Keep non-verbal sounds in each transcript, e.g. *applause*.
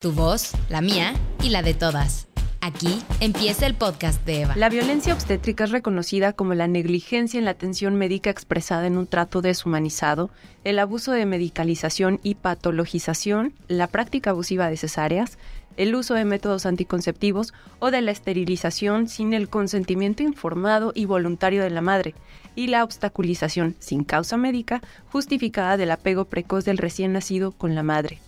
Tu voz, la mía y la de todas. Aquí empieza el podcast de Eva. La violencia obstétrica es reconocida como la negligencia en la atención médica expresada en un trato deshumanizado, el abuso de medicalización y patologización, la práctica abusiva de cesáreas, el uso de métodos anticonceptivos o de la esterilización sin el consentimiento informado y voluntario de la madre, y la obstaculización sin causa médica justificada del apego precoz del recién nacido con la madre.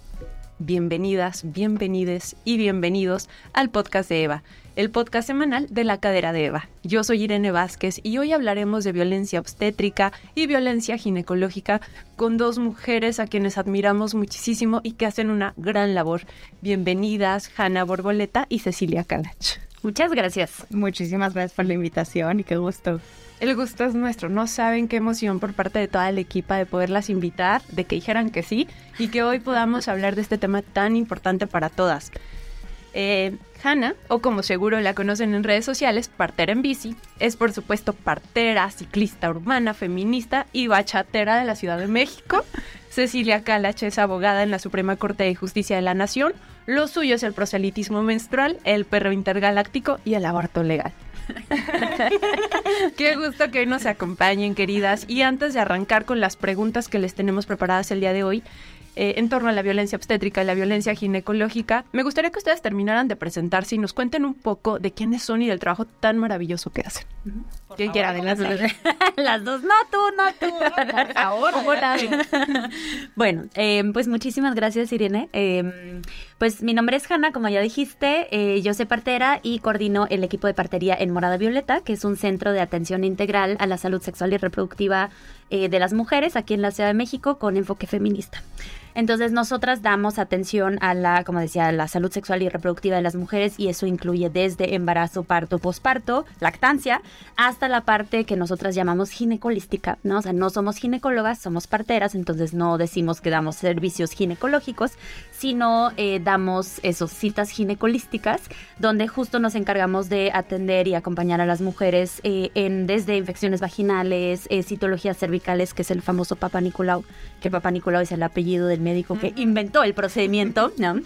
Bienvenidas, bienvenides y bienvenidos al podcast de Eva, el podcast semanal de la cadera de Eva. Yo soy Irene Vázquez y hoy hablaremos de violencia obstétrica y violencia ginecológica con dos mujeres a quienes admiramos muchísimo y que hacen una gran labor. Bienvenidas, Hanna Borboleta y Cecilia Calach. Muchas gracias. Muchísimas gracias por la invitación y qué gusto. El gusto es nuestro. No saben qué emoción por parte de toda la equipa de poderlas invitar, de que dijeran que sí y que hoy podamos hablar de este tema tan importante para todas. Eh, Hanna, o como seguro la conocen en redes sociales, partera en bici, es por supuesto partera, ciclista urbana, feminista y bachatera de la Ciudad de México. *laughs* Cecilia Calach es abogada en la Suprema Corte de Justicia de la Nación. Lo suyo es el proselitismo menstrual, el perro intergaláctico y el aborto legal. *laughs* Qué gusto que hoy nos acompañen, queridas. Y antes de arrancar con las preguntas que les tenemos preparadas el día de hoy, eh, en torno a la violencia obstétrica y la violencia ginecológica, me gustaría que ustedes terminaran de presentarse y nos cuenten un poco de quiénes son y del trabajo tan maravilloso que hacen. ¿Quién quiera de las, *laughs* las dos? No, tú, no tú. *laughs* Ahora. bueno, eh, pues muchísimas gracias, Irene. Eh, pues mi nombre es Hanna, como ya dijiste. Eh, yo soy partera y coordino el equipo de partería en Morada Violeta, que es un centro de atención integral a la salud sexual y reproductiva de las mujeres aquí en la Ciudad de México con enfoque feminista. Entonces, nosotras damos atención a la, como decía, la salud sexual y reproductiva de las mujeres y eso incluye desde embarazo, parto, posparto, lactancia, hasta la parte que nosotras llamamos ginecolística, ¿no? O sea, no somos ginecólogas, somos parteras, entonces no decimos que damos servicios ginecológicos, sino eh, damos esos citas ginecolísticas, donde justo nos encargamos de atender y acompañar a las mujeres eh, en desde infecciones vaginales, eh, citologías cervicales, que es el famoso Papa Nicolau, que Papa Nicolau es el apellido del médico que inventó el procedimiento, ¿no?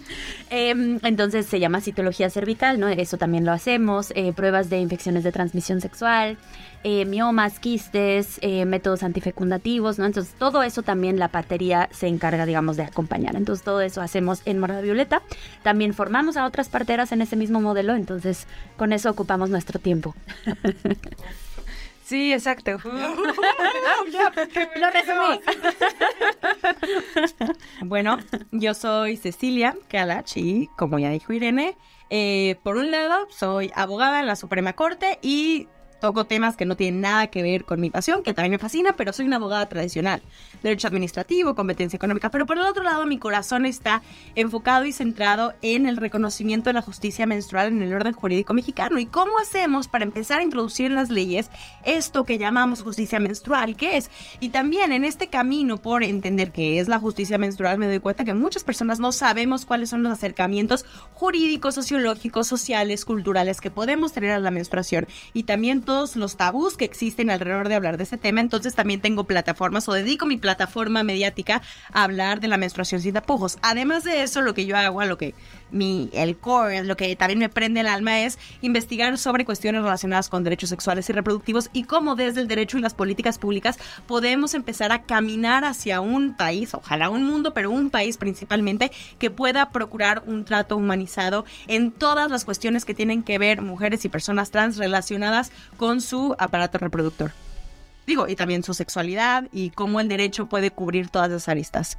Em, entonces se llama citología cervical, ¿no? Eso también lo hacemos, eh, pruebas de infecciones de transmisión sexual, eh, miomas, quistes, eh, métodos antifecundativos, ¿no? Entonces todo eso también la partería se encarga, digamos, de acompañar. Entonces todo eso hacemos en Morada Violeta. También formamos a otras parteras en ese mismo modelo, entonces con eso ocupamos nuestro tiempo. *laughs* Sí, exacto. *laughs* *laughs* Lo resumí. *laughs* bueno, yo soy Cecilia Calach y, como ya dijo Irene, eh, por un lado soy abogada en la Suprema Corte y toco temas que no tienen nada que ver con mi pasión, que también me fascina, pero soy una abogada tradicional. Derecho administrativo, competencia económica. Pero por el otro lado, mi corazón está enfocado y centrado en el reconocimiento de la justicia menstrual en el orden jurídico mexicano. ¿Y cómo hacemos para empezar a introducir en las leyes esto que llamamos justicia menstrual? ¿Qué es? Y también en este camino por entender qué es la justicia menstrual, me doy cuenta que muchas personas no sabemos cuáles son los acercamientos jurídicos, sociológicos, sociales, culturales que podemos tener a la menstruación. Y también los tabús que existen alrededor de hablar de ese tema. Entonces también tengo plataformas o dedico mi plataforma mediática a hablar de la menstruación sin tapujos. Además de eso, lo que yo hago, lo que mi, el core, lo que también me prende el alma es investigar sobre cuestiones relacionadas con derechos sexuales y reproductivos y cómo desde el derecho y las políticas públicas podemos empezar a caminar hacia un país, ojalá un mundo, pero un país principalmente que pueda procurar un trato humanizado en todas las cuestiones que tienen que ver mujeres y personas trans relacionadas con su aparato reproductor. Digo, y también su sexualidad y cómo el derecho puede cubrir todas las aristas.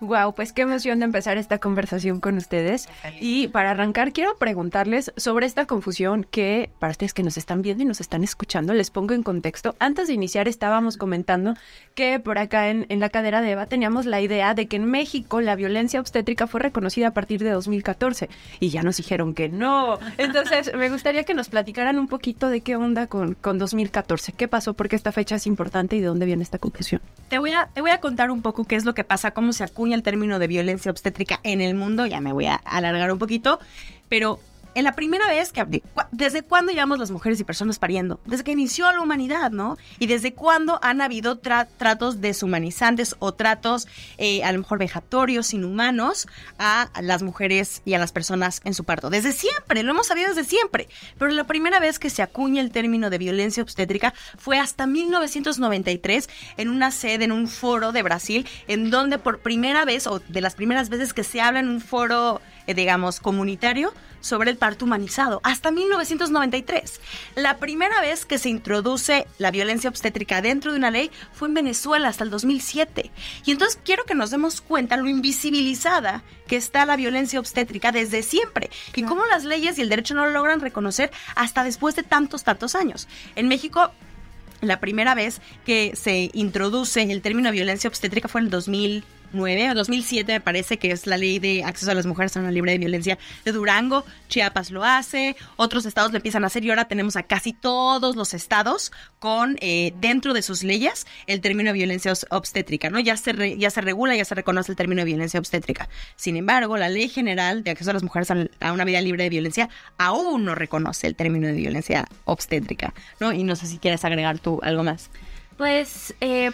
Wow, pues qué emoción de empezar esta conversación con ustedes. Y para arrancar, quiero preguntarles sobre esta confusión que, para ustedes que nos están viendo y nos están escuchando, les pongo en contexto. Antes de iniciar, estábamos comentando que por acá en, en la cadera de Eva teníamos la idea de que en México la violencia obstétrica fue reconocida a partir de 2014 y ya nos dijeron que no. Entonces, me gustaría que nos platicaran un poquito de qué onda con, con 2014. ¿Qué pasó? ¿Por qué esta fecha es importante y de dónde viene esta confusión? Te voy a, te voy a contar un poco qué es lo que pasa, cómo se acuña el término de violencia obstétrica en el mundo, ya me voy a alargar un poquito, pero en la primera vez que... ¿Desde cuándo llevamos las mujeres y personas pariendo? Desde que inició la humanidad, ¿no? Y desde cuándo han habido tratos deshumanizantes o tratos eh, a lo mejor vejatorios, inhumanos a las mujeres y a las personas en su parto. Desde siempre, lo hemos sabido desde siempre. Pero la primera vez que se acuña el término de violencia obstétrica fue hasta 1993 en una sede, en un foro de Brasil, en donde por primera vez, o de las primeras veces que se habla en un foro, eh, digamos, comunitario, sobre el parto humanizado, hasta 1993. La primera vez que se introduce la violencia obstétrica dentro de una ley fue en Venezuela hasta el 2007. Y entonces quiero que nos demos cuenta lo invisibilizada que está la violencia obstétrica desde siempre y cómo las leyes y el derecho no lo logran reconocer hasta después de tantos, tantos años. En México la primera vez que se introduce el término violencia obstétrica fue en el 2000 o 2007 me parece que es la ley de acceso a las mujeres a una libre de violencia de Durango, Chiapas lo hace, otros estados lo empiezan a hacer y ahora tenemos a casi todos los estados con eh, dentro de sus leyes el término de violencia obstétrica, ¿no? Ya se, ya se regula, ya se reconoce el término de violencia obstétrica. Sin embargo, la ley general de acceso a las mujeres a, una vida libre de violencia aún no reconoce el término de violencia obstétrica, ¿no? Y no sé si quieres agregar tú algo más. Pues eh,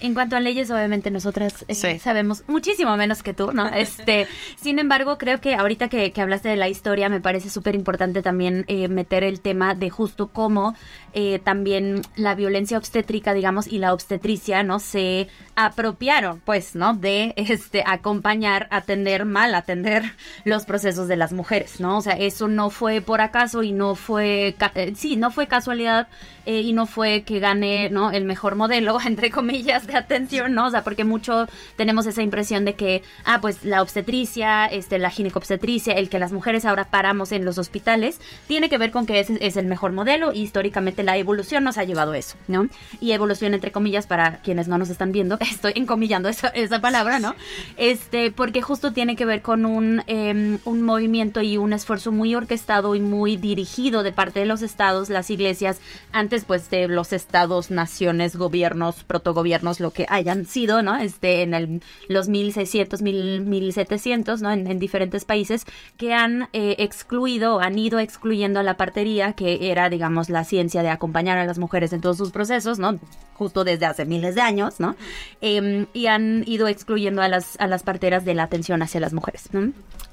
en cuanto a leyes, obviamente nosotras eh, sabemos muchísimo menos que tú, ¿no? *laughs* Este, sin embargo, creo que ahorita que, que hablaste de la historia, me parece súper importante también eh, meter el tema de justo cómo eh, también la violencia obstétrica, digamos, y la obstetricia, ¿no? Se apropiaron, pues, ¿no? De este acompañar, atender, mal atender los procesos de las mujeres, ¿no? O sea, eso no fue por acaso y no fue, eh, sí, no fue casualidad eh, y no fue que gane, ¿no? El mejor modelo, *laughs* entre comillas, de atención, ¿no? O sea, porque mucho tenemos esa impresión de que, ah, pues la obstetricia, este, la ginecobstetricia, el que las mujeres ahora paramos en los hospitales, tiene que ver con que ese es el mejor modelo y históricamente la evolución nos ha llevado a eso, ¿no? Y evolución entre comillas para quienes no nos están viendo, *laughs* estoy encomillando esa, palabra, ¿no? Este, porque justo tiene que ver con un, em, un movimiento y un esfuerzo muy orquestado y muy dirigido de parte de los estados, las iglesias, antes pues de los estados, naciones, gobiernos, protogobiernos, lo que hayan sido, ¿no? Este, en el, los 1600, 1700, ¿no? En, diferentes países que han eh, excluido, han ido excluyendo a la partería, que era, digamos, la ciencia de acompañar a las mujeres en todos sus procesos, ¿no? Justo desde hace miles de años, ¿no? Em, y han ido excluyendo a las, a las parteras de la atención hacia las mujeres, ¿no?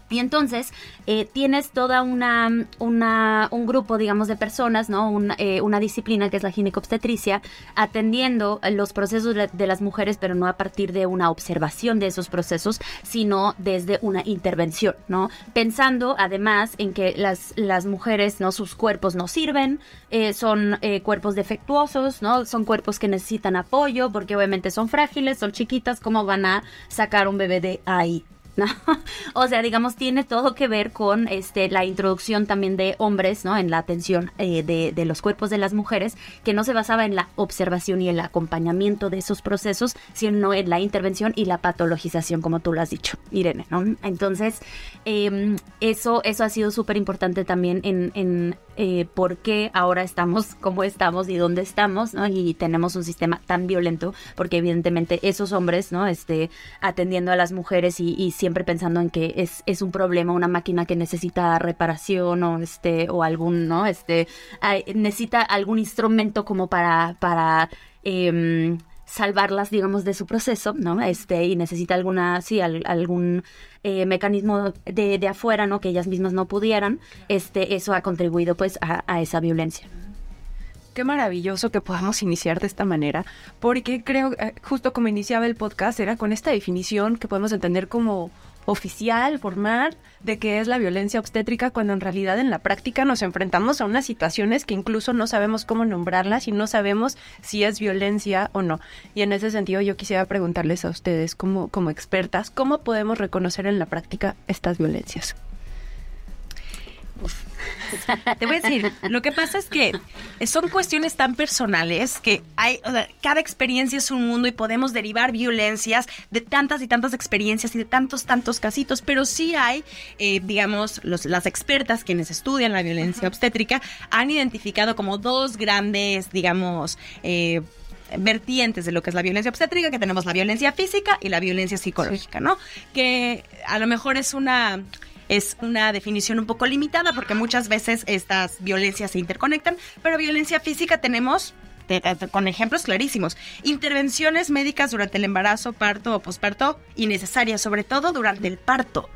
Y entonces eh, tienes toda una, un grupo, digamos, de personas, ¿no? Eh, una disciplina que es la ginecobstetricia, atendiendo los procesos de, las mujeres, pero no a partir de una observación de esos procesos, sino desde una intervención, ¿no? Pensando además en que las, las mujeres, ¿no? Sus cuerpos no sirven, eh, son cuerpos defectuosos, ¿no? Son cuerpos que necesitan apoyo porque obviamente son frágiles, son chiquitas, ¿cómo van a sacar un bebé de ahí? *laughs* O sea, digamos, tiene todo que ver con este la introducción también de hombres, ¿no? En la atención eh, de, de, los cuerpos de las mujeres, que no se basaba en la observación y el acompañamiento de esos procesos, sino en la intervención y la patologización, como tú lo has dicho, Irene, ¿no? Entonces, em, eso, eso ha sido súper importante también en, en eh, por qué ahora estamos como estamos y dónde estamos, ¿no? Y tenemos un sistema tan violento, porque evidentemente esos hombres, ¿no? Este, atendiendo a las mujeres y, siempre pensando en que es, es un problema, una máquina que necesita reparación o este, o algún, ¿no? Este, necesita algún instrumento como para, para, eh, salvarlas, digamos, de su proceso, ¿no? Este, y necesita alguna, sí, algún eh, mecanismo de, de, afuera, ¿no? Que ellas mismas no pudieran, este, eso ha contribuido, pues, a, a esa violencia. Qué maravilloso que podamos iniciar de esta manera, porque creo, eh, justo como iniciaba el podcast, era con esta definición que podemos entender como oficial, formal, de qué es la violencia obstétrica, cuando en realidad en la práctica nos enfrentamos a unas situaciones que incluso no sabemos cómo nombrarlas y no sabemos si es violencia o no. Y en ese sentido yo quisiera preguntarles a ustedes, como, como expertas, ¿cómo podemos reconocer en la práctica estas violencias? Te voy a decir, lo que pasa es que son cuestiones tan personales que hay, cada experiencia es un mundo y podemos derivar violencias de tantas y tantas experiencias y de tantos, tantos casitos, pero sí hay, eh, digamos, las expertas quienes estudian la violencia obstétrica han identificado como dos grandes, digamos, eh, vertientes de lo que es la violencia obstétrica, que tenemos la violencia física y la violencia psicológica, ¿no? Que a lo mejor es una es una definición un poco limitada porque muchas veces estas violencias se interconectan, pero violencia física tenemos con ejemplos clarísimos. Intervenciones médicas durante el embarazo, parto o posparto innecesarias, sobre todo durante el parto.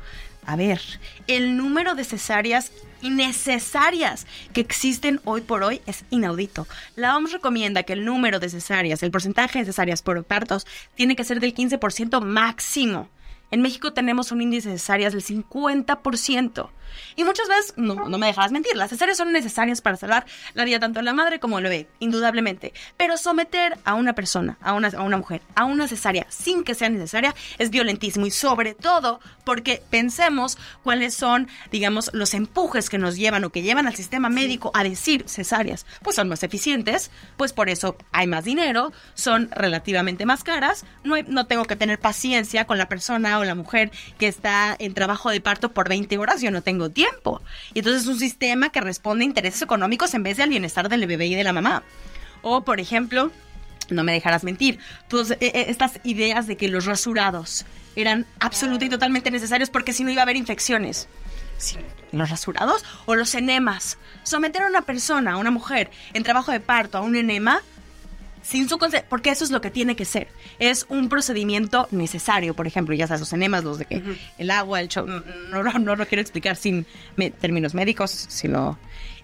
A ver, el número de cesáreas innecesarias que existen hoy por hoy es inaudito. La OMS recomienda que el número de cesáreas, el porcentaje de cesáreas por partos, tiene que ser del 15% máximo. En México tenemos un índice de cesáreas del 50%. Y muchas veces, no, no me dejarás mentir, las cesáreas son necesarias para salvar la vida tanto de la madre como del bebé, indudablemente. Pero someter a una persona, a una, a una mujer, a una cesárea sin que sea necesaria es violentísimo. Y sobre todo porque pensemos cuáles son, digamos, los empujes que nos llevan o que llevan al sistema médico a decir cesáreas. Pues son más eficientes, pues por eso hay más dinero, son relativamente más caras, no, no tengo que tener paciencia con la persona o la mujer que está en trabajo de parto por 20 horas, yo no tengo tiempo. Y entonces es un sistema que responde a intereses económicos en vez de al bienestar del bebé y de la mamá. O, por ejemplo, no me dejarás mentir, todas eh, eh, estas ideas de que los rasurados eran absolutamente y totalmente necesarios porque si no iba a haber infecciones. los rasurados o los enemas. Someter a una persona, a una mujer, en trabajo de parto a un enema sin su porque eso es lo que tiene que ser. Es un procedimiento necesario, por ejemplo, ya sabes, los enemas, los de que el agua, el show, no, no, no, lo quiero explicar sin términos médicos, sino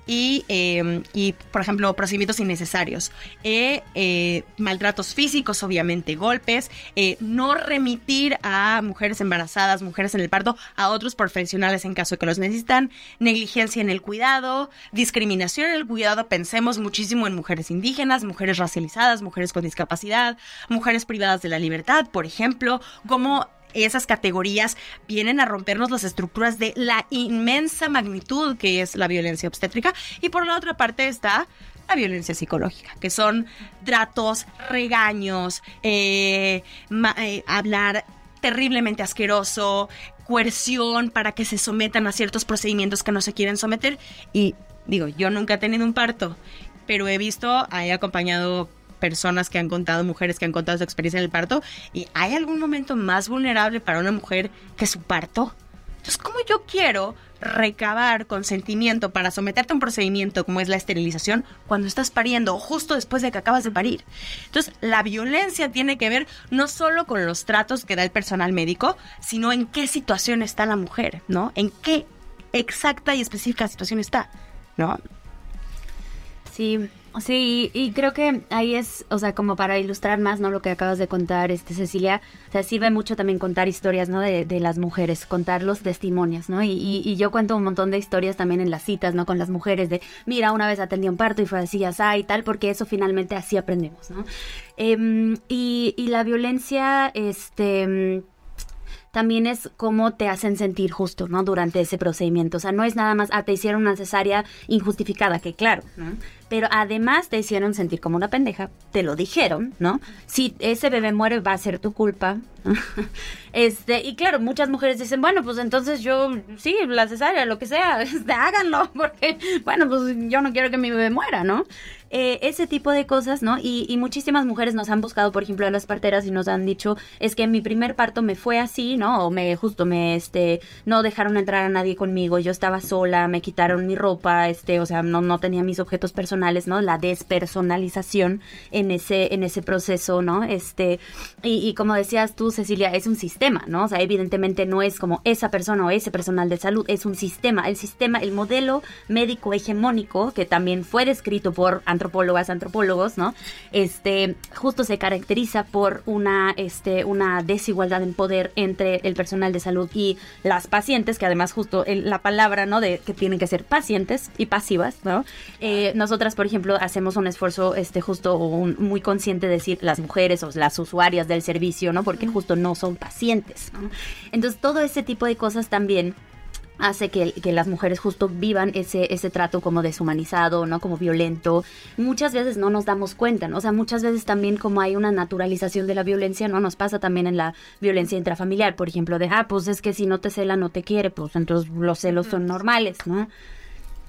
y, em, y por ejemplo, procedimientos innecesarios. Eh, eh, maltratos físicos, obviamente, golpes, eh, no remitir a mujeres embarazadas, mujeres en el parto, a otros profesionales en caso de que los necesitan, negligencia en el cuidado, discriminación en el cuidado, pensemos muchísimo en mujeres indígenas, mujeres racializadas, mujeres con discapacidad, mujeres privadas de la libertad, por ejemplo, como esas categorías vienen a rompernos las estructuras de la inmensa magnitud que es la violencia obstétrica. Y por la otra parte está la violencia psicológica, que son tratos, regaños, eh, eh, hablar terriblemente asqueroso, coerción para que se sometan a ciertos procedimientos que no se quieren someter. Y digo, yo nunca he tenido un parto, pero he visto, he acompañado personas que han contado, mujeres que han contado su experiencia en el parto, y hay algún momento más vulnerable para una mujer que su parto. Entonces, ¿cómo yo quiero recabar consentimiento para someterte a un procedimiento como es la esterilización cuando estás pariendo justo después de que acabas de parir? Entonces, la violencia tiene que ver no solo con los tratos que da el personal médico, sino en qué situación está la mujer, ¿no? En qué exacta y específica situación está, ¿no? Sí, Sí, y creo que ahí es, o sea, como para ilustrar más, ¿no? Lo que acabas de contar, este, Cecilia, o sea, sirve mucho también contar historias, ¿no? De, las mujeres, contar los testimonios, ¿no? Y, y, yo cuento un montón de historias también en las citas, ¿no? Con las mujeres de, mira, una vez atendí un parto y fue así, ya y tal, porque eso finalmente así aprendemos, ¿no? Em, y, y la violencia, este también es cómo te hacen sentir justo, ¿no? Durante ese procedimiento. O sea, no es nada más, ah, te hicieron una cesárea injustificada, que claro, ¿no? Pero además te hicieron sentir como una pendeja, te lo dijeron, ¿no? Si ese bebé muere va a ser tu culpa. *laughs* este, y claro, muchas mujeres dicen, bueno, pues entonces yo, sí, la cesárea, lo que sea, *laughs* este, háganlo, *laughs* porque, bueno, pues yo no quiero que mi bebé muera, ¿no? Eh, ese tipo de cosas, ¿no? Y, y, muchísimas mujeres nos han buscado, por ejemplo, a las parteras y nos han dicho, es que mi primer parto me fue así, ¿no? O me, justo me, este, no dejaron entrar a nadie conmigo, yo estaba sola, me quitaron mi ropa, este, o sea, no, no tenía mis objetos personales ¿no? La despersonalización en ese, en ese proceso, ¿no? Este, y, como decías tú, Cecilia, es un sistema, ¿no? O sea, evidentemente no es como esa persona o ese personal de salud, es un sistema. El sistema, el modelo médico hegemónico, que también fue descrito por antropólogas, antropólogos, ¿no? Este, justo se caracteriza por una, este, una desigualdad en poder entre el personal de salud y las pacientes, que además justo la palabra, ¿no? De que tienen que ser pacientes y pasivas, ¿no? Eh, nosotras, por ejemplo, hacemos un esfuerzo, este, justo muy consciente de decir las mujeres o las usuarias del servicio, ¿no? Porque justo no son pacientes, ¿no? Entonces, todo ese tipo de cosas también hace que, que, las mujeres justo vivan ese, ese trato como deshumanizado, ¿no? Como violento. Muchas veces no nos damos cuenta, ¿no? O sea, muchas veces también como hay una naturalización de la violencia, ¿no? Nos pasa también en la violencia intrafamiliar, por ejemplo, de, ah, pues es que si no te cela no te quiere, pues entonces los celos son normales, ¿no?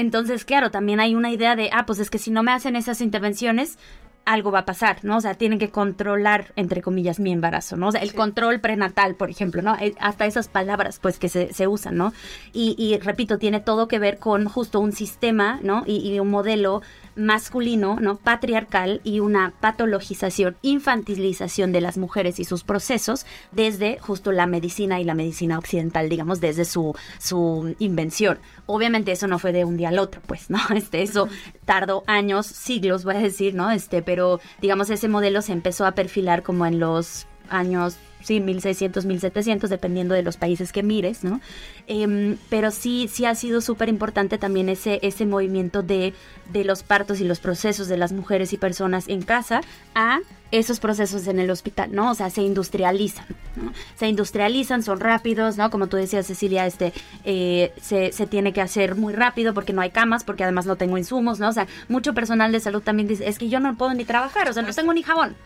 Entonces, claro, también hay una idea de, ah, pues es que si no me hacen esas intervenciones, algo va a pasar, ¿no? O sea, tienen que controlar, entre comillas, mi embarazo, ¿no? O sea, el control prenatal, por ejemplo, ¿no? Eh, hasta esas palabras, pues, que se, se usan, ¿no? Y, y, repito, tiene todo que ver con justo un sistema, ¿no? Y, y un modelo masculino, ¿no? patriarcal y una patologización, infantilización de las mujeres y sus procesos desde justo la medicina y la medicina occidental, digamos, desde su, su invención. Obviamente eso no fue de un día al otro, pues, ¿no? *laughs* Este, eso tardó años, siglos, voy a decir, ¿no? Este, pero digamos, ese modelo se empezó a perfilar como en los años sí, 1600, 1700, dependiendo de los países que mires, ¿no? Em, pero sí, sí ha sido súper importante también ese, ese movimiento de, de los partos y los procesos de las mujeres y personas en casa a esos procesos en el hospital, ¿no? O sea, se industrializan, ¿no? Se industrializan, son rápidos, ¿no? Como tú decías, Cecilia, este, eh, se, se, tiene que hacer muy rápido porque no hay camas, porque además no tengo insumos, ¿no? O sea, mucho personal de salud también dice, es que yo no puedo ni trabajar, o sea, no tengo ni jabón.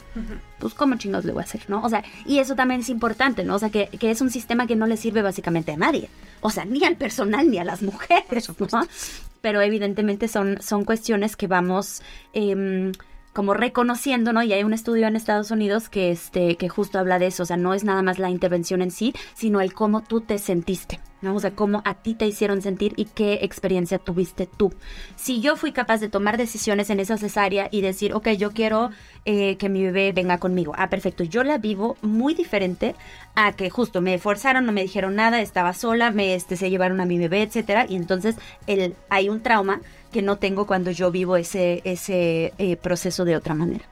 Pues, ¿cómo chingados le voy a hacer, no? O sea, y eso también es importante, ¿no? O sea, que, que es un sistema que no le sirve básicamente a nadie. O sea, ni al personal ni a las mujeres, ¿no? Pero evidentemente son, son cuestiones que vamos... Eh, como reconociendo, ¿no? Y hay un estudio en Estados Unidos que, este, que justo habla de eso, o sea, no es nada más la intervención en sí, sino el cómo tú te sentiste, ¿no? O sea, cómo a ti te hicieron sentir y qué experiencia tuviste tú. Si yo fui capaz de tomar decisiones en esa cesárea y decir, ok, yo quiero eh, que mi bebé venga conmigo, ah, perfecto, yo la vivo muy diferente a que justo me forzaron, no me dijeron nada, estaba sola, me, este, se llevaron a mi bebé, etcétera, y entonces el, hay un trauma que no tengo cuando yo vivo ese, ese eh, proceso de otra manera.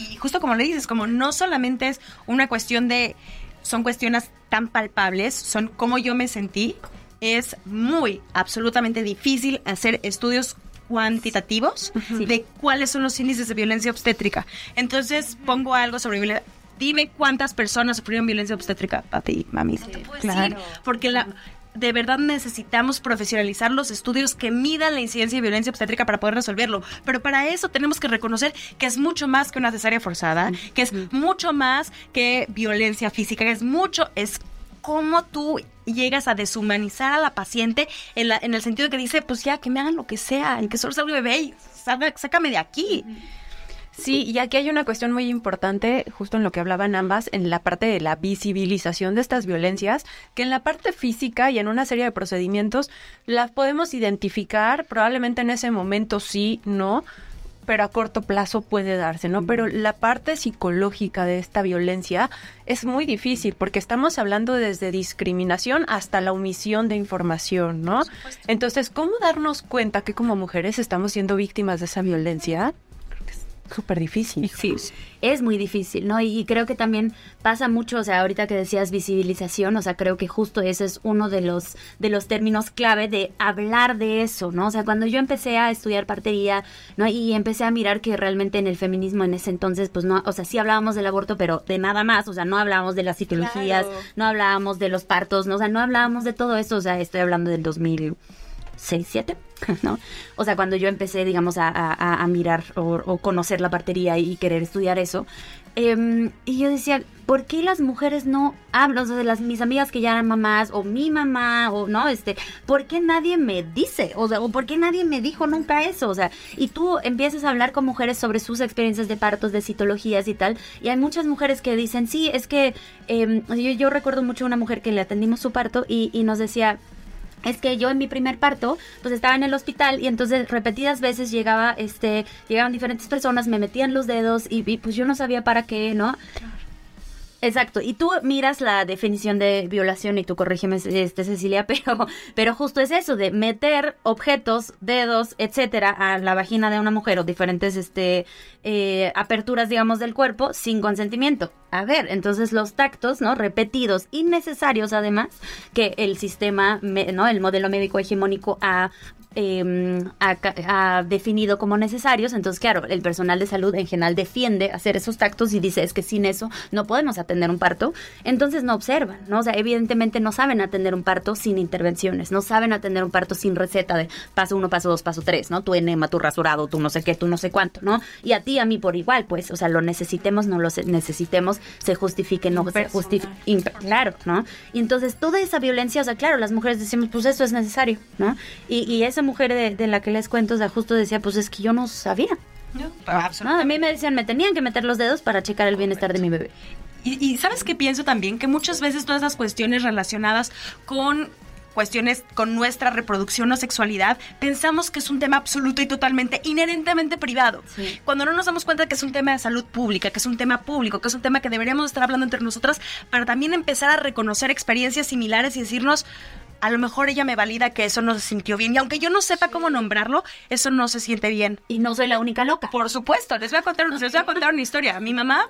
y, justo como le dices, como no solamente es una cuestión de, son cuestiones tan palpables, son cómo yo me sentí, es muy, absolutamente difícil hacer estudios cuantitativos de cuáles son los índices de violencia obstétrica. Entonces pongo algo sobre violencia dime cuántas personas sufrieron violencia obstétrica a ti, mami. claro. porque la, de verdad necesitamos profesionalizar los estudios que midan la incidencia de violencia obstétrica para poder resolverlo. Pero para eso tenemos que reconocer que es mucho más que una cesárea forzada, que es mucho más que violencia física, que es mucho, es cómo tú llegas a deshumanizar a la paciente en, la, en el sentido de que dice, pues ya, que me hagan lo que sea, en que solo salga un bebé y sácame de aquí. Sí, y aquí hay una cuestión muy importante, justo en lo que hablaban ambas, en la parte de la visibilización de estas violencias, que en la parte física y en una serie de procedimientos las podemos identificar, probablemente en ese momento sí, no, pero a corto plazo puede darse, ¿no? Pero la parte psicológica de esta violencia es muy difícil porque estamos hablando desde discriminación hasta la omisión de información, ¿no? Entonces, ¿cómo darnos cuenta que como mujeres estamos siendo víctimas de esa violencia? Súper difícil. Sí, es muy difícil, ¿no? Y, creo que también pasa mucho, o sea, ahorita que decías visibilización, o sea, creo que justo ese es uno de los, de los términos clave de hablar de eso, ¿no? O sea, cuando yo empecé a estudiar partería, ¿no? Y empecé a mirar que realmente en el feminismo en ese entonces, pues no, o sea, sí hablábamos del aborto, pero de nada más, o sea, no hablábamos de las citologías, no hablábamos de los partos, ¿no? O sea, no hablábamos de todo eso, o sea, estoy hablando del 2006, 7 *laughs* ¿no? O sea, cuando yo empecé, digamos, a, mirar o, conocer la partería y querer estudiar eso, em, y yo decía, ¿por qué las mujeres no hablan? O sea, de las, mis amigas que ya eran mamás, o mi mamá, o no, este, ¿por qué nadie me dice? O sea, ¿por qué nadie me dijo nunca eso? O sea, y tú empiezas a hablar con mujeres sobre sus experiencias de partos, de citologías y tal, y hay muchas mujeres que dicen, sí, es que em, yo, recuerdo mucho una mujer que le atendimos su parto y nos decía, es que yo en mi primer parto, pues estaba en el hospital y entonces repetidas veces llegaba, este, llegaban diferentes personas, me metían los dedos y, y pues yo no sabía para qué, ¿no? Exacto, y tú miras la definición de violación y tú corrígeme, este, Cecilia, *laughs* pero, pero justo es eso, de meter objetos, dedos, etcétera, a la vagina de una mujer o diferentes este, eh, aperturas, digamos, del cuerpo sin consentimiento. A ver, entonces los tactos, ¿no? Repetidos, innecesarios además, que el sistema, ¿no? El modelo médico hegemónico ha eh, ha, definido como necesarios. Entonces, claro, el personal de salud en general defiende hacer esos tactos y dice es que sin eso no podemos atender un parto. Entonces no observan, ¿no? O sea, evidentemente no saben atender un parto sin intervenciones, no saben atender un parto sin receta de paso uno, paso dos, paso tres, ¿no? Tu enema, tu rasurado, tú no sé qué, tú no sé cuánto, ¿no? Y a ti, a mí por igual, pues, o sea, lo necesitemos, no lo necesitemos, se justifique, no se justifique. Claro, ¿no? Y entonces toda esa violencia, o sea, claro, las mujeres decimos, pues eso es necesario, ¿no? Y, y eso mujer de, la que les cuento, o sea, justo decía, pues es que yo no sabía. No, a mí me decían, me tenían que meter los dedos para checar el bienestar de mi bebé. Y, sabes qué pienso también, que muchas veces todas las cuestiones relacionadas con cuestiones con nuestra reproducción o sexualidad, pensamos que es un tema absoluto y totalmente inherentemente privado. Cuando no nos damos cuenta que es un tema de salud pública, que es un tema público, que es un tema que deberíamos estar hablando entre nosotras para también empezar a reconocer experiencias similares y decirnos, a lo mejor ella me valida que eso no se sintió bien. Y aunque yo no sepa cómo nombrarlo, eso no se siente bien. Y no soy la única loca. Por supuesto, les voy a contar, les voy a contar una historia. Mi mamá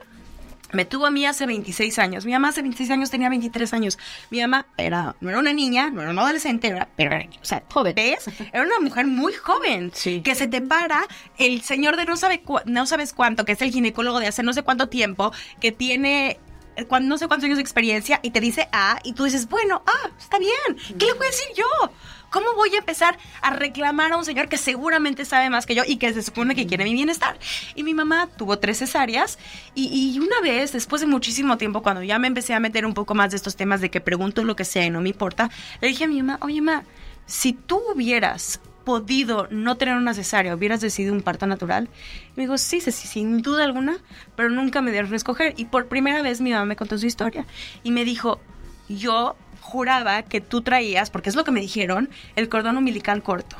me tuvo a mí hace 26 años. Mi mamá hace 26 años tenía 23 años. Mi mamá era, no era una niña, no era una adolescente, era, pero era, o sea, joven. ¿Ves? Era una mujer muy joven. Sí. Que se te para el señor de no, sabe no sabes cuánto, que es el ginecólogo de hace no sé cuánto tiempo, que tiene cuando, no sé cuántos años de experiencia y te dice ah, y tú dices, bueno, ah, está bien, ¿qué le voy a decir yo? ¿Cómo voy a empezar a reclamar a un señor que seguramente sabe más que yo y que se supone que quiere mi bienestar? Y mi mamá tuvo tres cesáreas y, y, una vez, después de muchísimo tiempo, cuando ya me empecé a meter un poco más de estos temas de que pregunto lo que sea y no me importa, le dije a mi mamá, oye, mamá, si tú hubieras podido no tener una cesárea, hubieras decidido un parto natural? me dijo, sí, sí, sin duda alguna, pero nunca me dieron a escoger. Y por primera vez mi mamá me contó su historia y me dijo, yo juraba que tú traías, porque es lo que me dijeron, el cordón umbilical corto.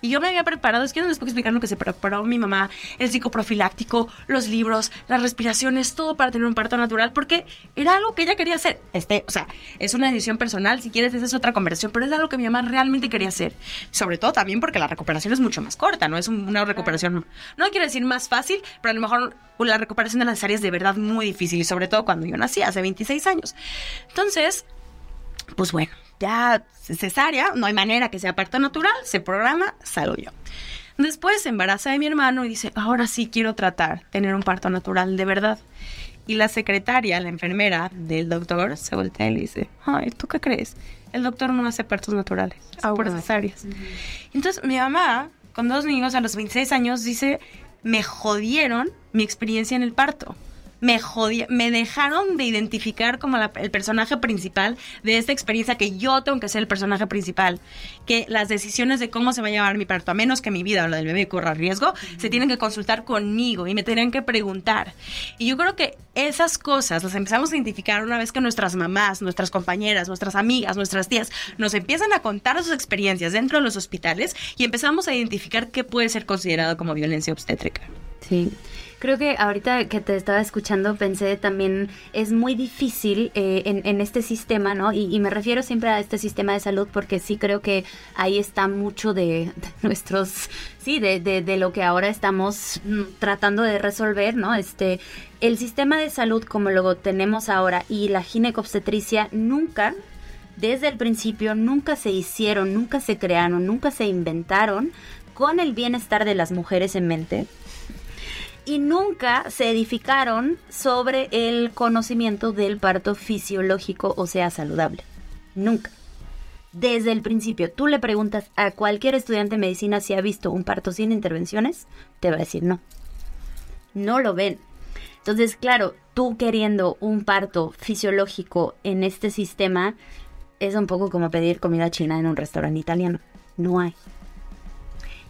Y yo me había preparado, es que no les puedo explicar lo que se preparó mi mamá, el psicoprofiláctico, los libros, las respiraciones, todo para tener un parto natural, porque era algo que ella quería hacer. Este, o sea, es una decisión personal, si quieres, esa es otra conversación, pero es algo que mi mamá realmente quería hacer. Sobre todo también porque la recuperación es mucho más corta, no es una recuperación, no quiero decir más fácil, pero a lo mejor la recuperación de las áreas es de verdad muy difícil, y sobre todo cuando yo nací, hace 26 años. Entonces, pues bueno, ya cesárea, no hay manera que sea parto natural, se programa, salgo yo. Después se embaraza de mi hermano y dice, ahora sí quiero tratar, tener un parto natural de verdad. Y la secretaria, la enfermera del doctor, se voltea y le dice, ay, ¿tú qué crees? El doctor no hace partos naturales, ah, por cesáreas. Entonces mi mamá, con dos niños a los 26 años, dice, me jodieron mi experiencia en el parto me jodía, me dejaron de identificar como el personaje principal de esta experiencia que yo tengo que ser el personaje principal, que las decisiones de cómo se va a llevar mi parto, a menos que mi vida o la del bebé corra riesgo, se tienen que consultar conmigo y me tienen que preguntar. Y yo creo que esas cosas las empezamos a identificar una vez que nuestras mamás, nuestras compañeras, nuestras amigas, nuestras tías nos empiezan a contar sus experiencias dentro de los hospitales y empezamos a identificar qué puede ser considerado como violencia obstétrica. Sí. Creo que ahorita que te estaba escuchando pensé también es muy difícil eh, en, este sistema, ¿no? Y, me refiero siempre a este sistema de salud porque sí creo que ahí está mucho de, *laughs* nuestros, sí, de, de, lo que ahora estamos mm, tratando de resolver, ¿no? Este, el sistema de salud como lo tenemos ahora y la ginecobstetricia nunca desde el principio nunca se hicieron, nunca se crearon, nunca se inventaron con el bienestar de las mujeres en mente y nunca se edificaron sobre el conocimiento del parto fisiológico, o sea, saludable. Nunca. Desde el principio, tú le preguntas a cualquier estudiante de medicina si ha visto un parto sin intervenciones, te va a decir no. No lo ven. Entonces, claro, tú queriendo un parto fisiológico en este sistema es un poco como pedir comida china en un restaurante italiano. No hay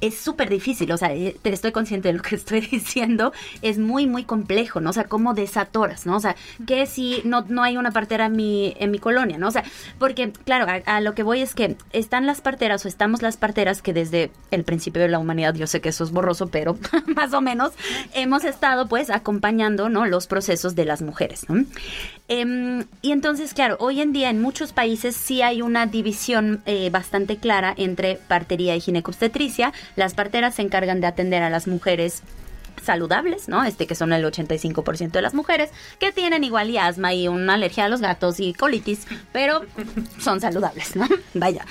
es súper difícil, o sea, eh, estoy consciente de lo que *laughs* estoy diciendo, es muy, muy complejo, ¿no? O sea, cómo desatoras, ¿no? O sea, que si no, no hay una partera en mi, en mi colonia, ¿no? O sea, porque, claro, a, lo que voy es que están las parteras o estamos las parteras que desde el principio de la humanidad, yo sé que eso es borroso, pero *laughs* más o menos hemos estado pues acompañando, ¿no? Los procesos de las mujeres, ¿no? Em, y entonces, claro, hoy en día en muchos países sí hay una división eh, bastante clara entre partería y ginecobstetricia. Las parteras se encargan de atender a las mujeres saludables, ¿no? Este que son el 85% de las mujeres que tienen igual y asma y una alergia a los gatos y colitis, pero son saludables, ¿no? *laughs* Vaya.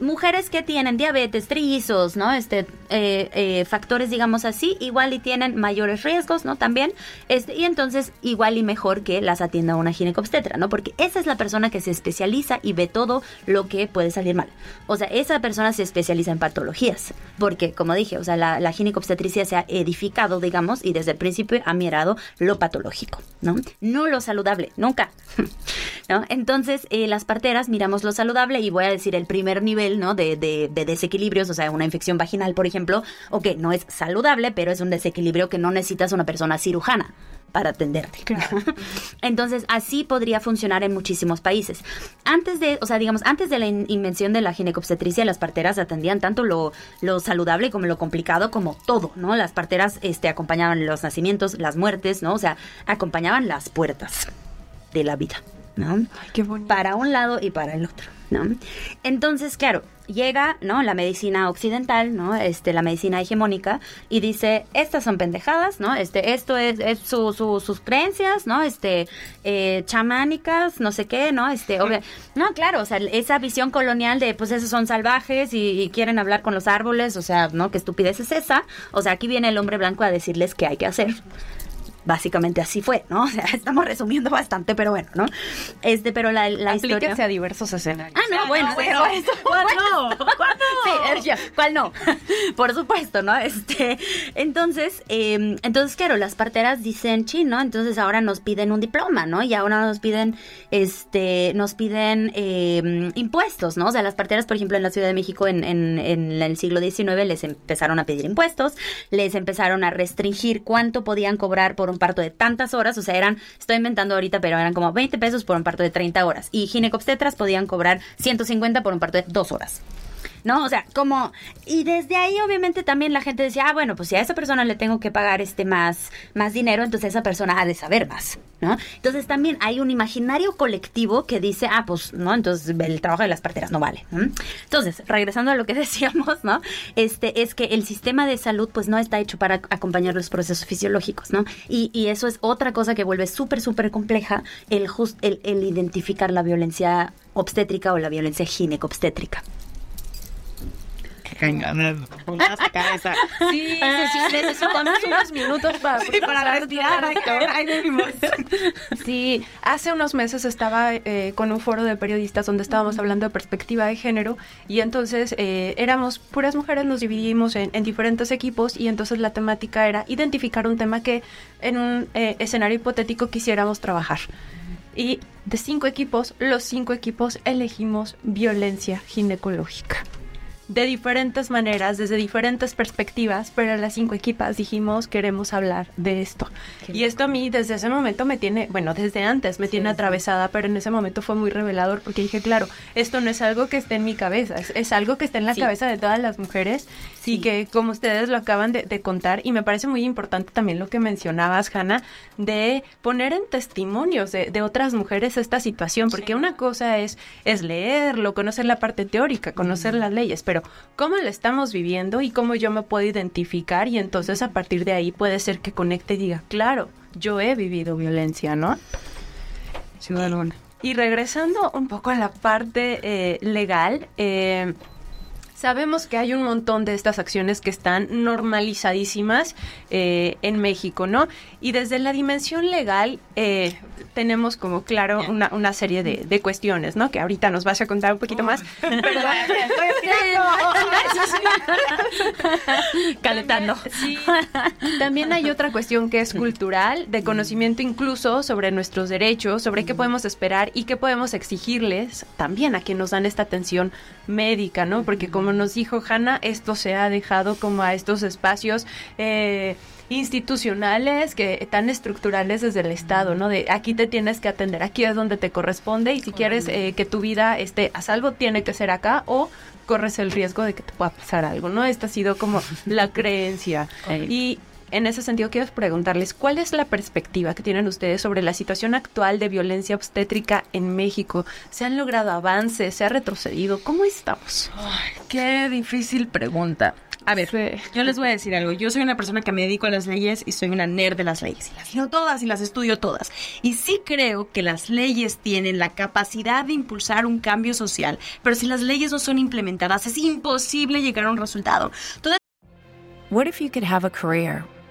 Mujeres que tienen diabetes, trillizos, ¿no? Este eh, eh, factores, digamos así, igual y tienen mayores riesgos, ¿no? También, este, y entonces igual y mejor que las atienda una ginecobstetra, ¿no? Porque esa es la persona que se especializa y ve todo lo que puede salir mal. O sea, esa persona se especializa en patologías, porque como dije, o sea, la, la ginecobstetricia se ha edificado y desde el principio ha mirado lo patológico, ¿no? No lo saludable, nunca. *laughs* ¿No? Entonces, eh, las parteras miramos lo saludable y voy a decir el primer nivel, ¿no? De, de, de desequilibrios, o sea, una infección vaginal, por ejemplo, ok, no es saludable, pero es un desequilibrio que no necesitas una persona cirujana para atenderte. *laughs* Entonces, así podría funcionar en muchísimos países. Antes de, o sea, digamos, antes de la invención de la ginecobstetricia, las parteras atendían tanto lo, lo saludable como lo complicado, como todo, ¿no? Las parteras este, acompañaban los nacimientos, las muertes, ¿no? O sea, acompañaban las puertas de la vida, ¿no? Ay, qué bonito. Para un lado y para el otro, ¿no? Entonces, claro, llega, ¿no? La medicina occidental, ¿no? Este, la medicina hegemónica y dice, estas son pendejadas, ¿no? Este, esto es, sus creencias, ¿no? Este, eh, chamánicas, no sé qué, ¿no? Este, no, claro, o sea, esa visión colonial de, pues esos son salvajes y, y, quieren hablar con los árboles, o sea, ¿no? ¿Qué estupidez es esa? O sea, aquí viene el hombre blanco a decirles qué hay que hacer básicamente así fue, ¿no? *laughs* O sea, estamos resumiendo bastante, pero bueno, ¿no? Este, pero la, la historia... a diversos escenarios. Ah, no, bueno, bueno, eso, ¿Cuál no? *laughs* ¿Cuál no? Sí, ¿cuál no? *laughs* Por supuesto, ¿no? Este, entonces, eh, entonces, claro, las parteras dicen, chino, entonces ahora nos piden un diploma, ¿no? Y ahora nos piden, este, nos piden eh, impuestos, ¿no? O sea, las parteras, por ejemplo, en la Ciudad de México en, en, en el siglo XIX les empezaron a pedir impuestos, les empezaron a restringir cuánto podían cobrar por un parto de tantas horas, o sea, eran, estoy inventando ahorita, pero eran como 20 pesos por un parto de 30 horas. Y ginecobstetras podían cobrar 150 por un parto de 2 horas. ¿No? O sea, como, y desde ahí obviamente también la gente decía, ah, bueno, pues si a esa persona le tengo que pagar este más, más dinero, entonces esa persona ha de saber más, ¿no? Entonces también hay un imaginario colectivo que dice, ah, pues, ¿no? Entonces el trabajo de las parteras no vale. Entonces, regresando a lo que *laughs* decíamos, ¿no? Este, es que el sistema de salud, pues, no está hecho para acompañar los procesos fisiológicos, ¿no? Y, y eso es otra cosa que vuelve súper, súper compleja, el, just, el, el identificar la violencia obstétrica o la violencia ginecobstétrica. Venga, la *laughs* cabeza. Sí, sí, sí, necesitamos unos minutos para, sí, para respirar. *laughs* Sí, hace unos meses estaba eh, con un foro de periodistas donde estábamos hablando de perspectiva de género y entonces eh, éramos puras mujeres, nos dividimos en, en, diferentes equipos y entonces la temática era identificar un tema que en un eh, escenario hipotético quisiéramos trabajar. Y de cinco equipos, los cinco equipos elegimos violencia ginecológica de diferentes maneras, desde diferentes perspectivas, pero las cinco equipas dijimos queremos hablar de esto. y esto a mí desde ese momento me tiene, bueno, desde antes me tiene atravesada, pero en ese momento fue muy revelador porque dije, claro, esto no es algo que esté en mi cabeza, es, algo que está en la cabeza de todas las mujeres y que como ustedes lo acaban de, contar, y me parece muy importante también lo que mencionabas, Hanna, de poner en testimonios de, otras mujeres esta situación, porque una cosa es, es leerlo, conocer la parte teórica, conocer las leyes, pero pero cómo lo estamos viviendo y cómo yo me puedo identificar y entonces a partir de ahí puede ser que conecte y diga, claro, yo he vivido violencia, ¿no? Sin duda alguna. Y regresando un poco a la parte eh, legal, eh, Sabemos que hay un montón de estas acciones que están normalizadísimas eh, en México, ¿no? Y desde la dimensión legal eh, tenemos como claro una, una serie de, de, cuestiones, ¿no? Que ahorita nos vas a contar un poquito más. *laughs* *laughs* *laughs* Calentando. Sí. También hay otra cuestión que es cultural, de conocimiento incluso sobre nuestros derechos, sobre qué podemos esperar y qué podemos exigirles también a quienes nos dan esta atención médica, ¿no? Porque como nos dijo Hanna, esto se ha dejado como a estos espacios eh, institucionales que tan estructurales desde el Estado, ¿no? De aquí te tienes que atender, aquí es donde te corresponde y si quieres eh, que tu vida esté a salvo, tiene que ser acá o corres el riesgo de que te pueda pasar algo, ¿no? Esta ha sido como la *laughs* creencia. Y en ese sentido quiero preguntarles, ¿cuál es la perspectiva que tienen ustedes sobre la situación actual de violencia obstétrica en México? ¿Se han logrado avances? ¿Se ha retrocedido? ¿Cómo estamos? qué difícil pregunta. A ver, yo les voy a decir algo. Yo soy una persona que me dedico a las leyes y soy una nerd de las leyes. Y las leo todas y las estudio todas. Y sí creo que las leyes tienen la capacidad de impulsar un cambio social. Pero si las leyes no son implementadas, es imposible llegar a un resultado. Entonces, What if you could have a career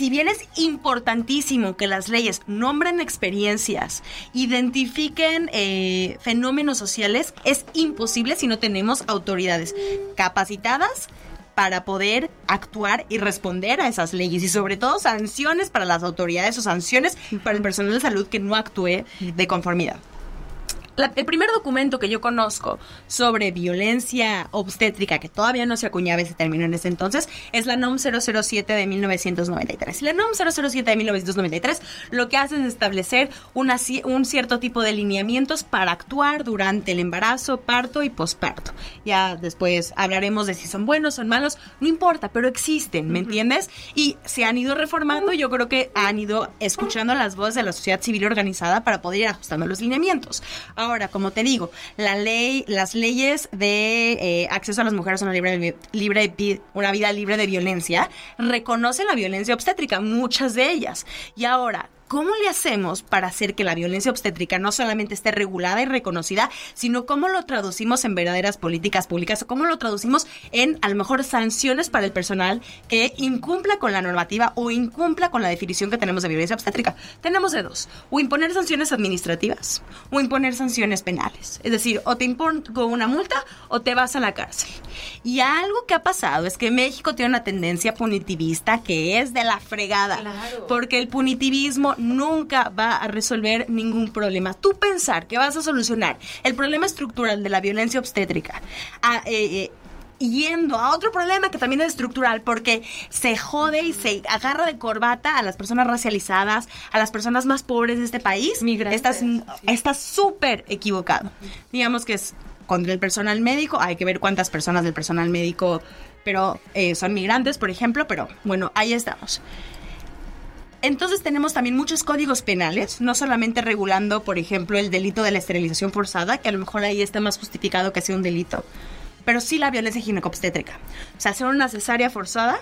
si bien es importantísimo que las leyes nombren experiencias, identifiquen eh, fenómenos sociales, es imposible si no tenemos autoridades capacitadas para poder actuar y responder a esas leyes y sobre todo sanciones para las autoridades o sanciones para el personal de salud que no actúe de conformidad el primer documento que yo conozco sobre violencia obstétrica, que todavía no se acuñaba ese término en ese entonces, es la NOM 007 de 1993. La NOM 007 de 1993 lo que hace es establecer una, un cierto tipo de lineamientos para actuar durante el embarazo, parto y posparto. Ya después hablaremos de si son buenos, son malos, no importa, pero existen, ¿me entiendes? Y se han ido reformando, yo creo que han ido escuchando las voces de la sociedad civil organizada para poder ir ajustando los lineamientos. Ahora, como te digo, la ley, las leyes de eh, acceso a las mujeres a una, libre, libre, una vida libre de violencia reconocen la violencia obstétrica, muchas de ellas. Y ahora, ¿Cómo le hacemos para hacer que la violencia obstétrica no solamente esté regulada y reconocida, sino cómo lo traducimos en verdaderas políticas públicas o cómo lo traducimos en a lo mejor sanciones para el personal que incumpla con la normativa o incumpla con la definición que tenemos de violencia obstétrica? Tenemos de dos, o imponer sanciones administrativas o imponer sanciones penales. Es decir, o te impongo una multa o te vas a la cárcel. Y algo que ha pasado es que México tiene una tendencia punitivista que es de la fregada. Porque el punitivismo nunca va a resolver ningún problema. Tú pensar que vas a solucionar el problema estructural de la violencia obstétrica a, eh, eh, yendo a otro problema que también es estructural, porque se jode y se agarra de corbata a las personas racializadas, a las personas más pobres de este país. Estás está súper equivocado. Digamos que es contra el personal médico, hay que ver cuántas personas del personal médico pero eh, son migrantes, por ejemplo, pero bueno, ahí estamos. Entonces tenemos también muchos códigos penales, no solamente regulando, por ejemplo, el delito de la esterilización forzada, que a lo mejor ahí está más justificado que sea un delito, pero sí la violencia ginecobstétrica. O sea, hacer una cesárea forzada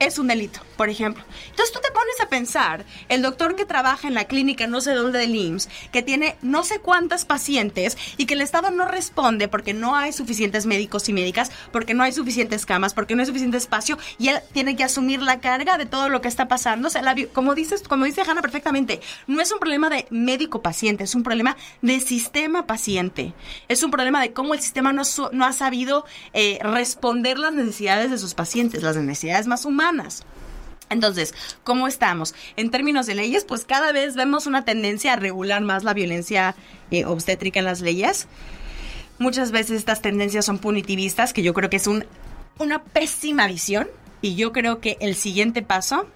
es un delito, por ejemplo. Entonces tú te pones a pensar, el doctor que trabaja en la clínica no sé dónde del IMSS, que tiene no sé cuántas pacientes y que el Estado no responde porque no hay suficientes médicos y médicas, porque no hay suficientes camas, porque no hay suficiente espacio y él tiene que asumir la carga de todo lo que está pasando. O sea, como dices, como dice Hanna perfectamente, no es un problema de médico paciente, es un problema de sistema paciente. Es un problema de cómo el sistema no, no ha sabido eh, responder las necesidades de sus pacientes, las necesidades más humanas entonces, ¿cómo estamos? En términos de leyes, pues cada vez vemos una tendencia a regular más la violencia eh, obstétrica en las leyes. Muchas veces estas tendencias son punitivistas, que yo creo que es un, una pésima visión. Y yo creo que el siguiente paso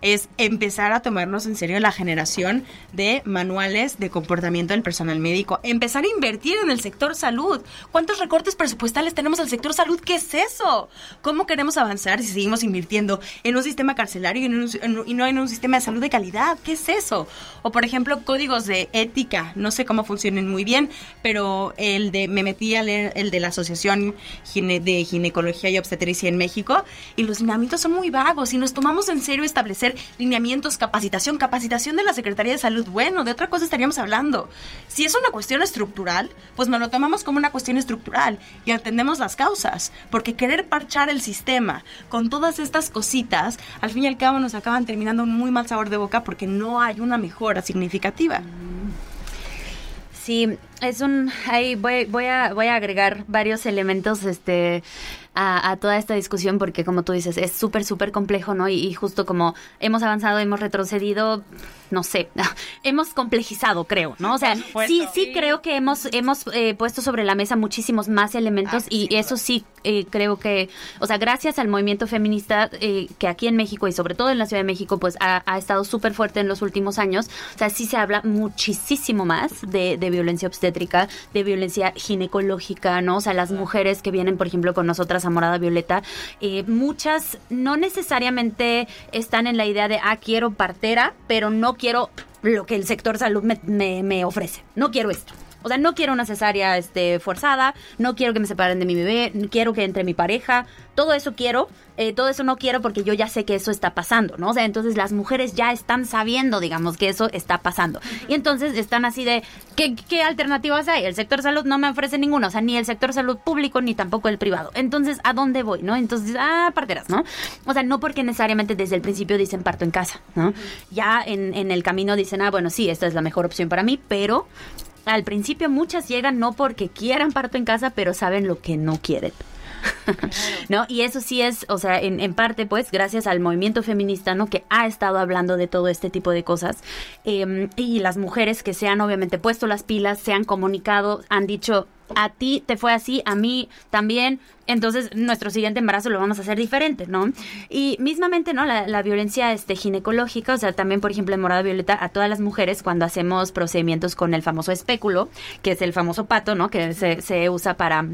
es empezar a tomarnos en serio la generación de manuales de comportamiento del personal médico, empezar a invertir en el sector salud. ¿Cuántos recortes presupuestales tenemos al sector salud? ¿Qué es eso? ¿Cómo queremos avanzar si seguimos invirtiendo en un sistema carcelario y, no en un sistema de salud de calidad? ¿Qué es eso? O por ejemplo, códigos de ética, no sé cómo funcionen muy bien, pero el de me metí a leer el de la Asociación de Ginecología y Obstetricia en México y los lineamientos son muy vagos y nos tomamos en serio establecer lineamientos, capacitación, capacitación de la Secretaría de Salud. Bueno, de otra cosa estaríamos hablando. Si es una cuestión estructural, pues nos lo tomamos como una cuestión estructural y atendemos las causas. Porque querer parchar el sistema con todas estas cositas, al fin y al cabo nos acaban terminando un muy mal sabor de boca porque no hay una mejora significativa. Sí, es un ahí voy, voy a voy a agregar varios elementos este a, toda esta discusión porque como tú dices es súper súper complejo no y, justo como hemos avanzado hemos retrocedido no sé *laughs* hemos complejizado creo no o sea sí sí creo que hemos hemos eh, puesto sobre la mesa muchísimos más elementos y eso sí eh, creo que o sea gracias al movimiento feminista eh, que aquí en México y sobre todo en la Ciudad de México pues ha, estado súper fuerte en los últimos años o sea sí se habla muchísimo más de, de violencia obstétrica de violencia ginecológica no o sea las mujeres que vienen por ejemplo con nosotras a Morada Violeta, eh, muchas no necesariamente están en la idea de, ah, quiero partera, pero no quiero lo que el sector salud me, me ofrece. No quiero esto. O sea, no quiero una cesárea este, forzada, no quiero que me separen de mi bebé, quiero que entre mi pareja, todo eso quiero, eh, todo eso no quiero porque yo ya sé que eso está pasando, ¿no? O sea, entonces las mujeres ya están sabiendo, digamos, que eso está pasando. Y entonces están así de, ¿qué, alternativas hay? El sector salud no me ofrece ninguna, o sea, ni el sector salud público ni tampoco el privado. Entonces, ¿a dónde voy, no? Entonces, ah, parteras, ¿no? O sea, no porque necesariamente desde el principio dicen parto en casa, ¿no? Ya en, en el camino dicen, ah, bueno, sí, esta es la mejor opción para mí, pero al principio muchas llegan no porque quieran parto en casa, pero saben lo que no quieren. *laughs* ¿No? Y eso sí es, o sea, en, parte, pues, gracias al movimiento feminista, ¿no? Que ha estado hablando de todo este tipo de cosas. Em, y las mujeres que se han obviamente puesto las pilas, se han comunicado, han dicho, a ti te fue así, a mí también, entonces nuestro siguiente embarazo lo vamos a hacer diferente, ¿no? Y mismamente, ¿no? La, violencia este, ginecológica, o sea, también, por ejemplo, en Morada Violeta, a todas las mujeres cuando hacemos procedimientos con el famoso espéculo, que es el famoso pato, ¿no? Que se, se usa para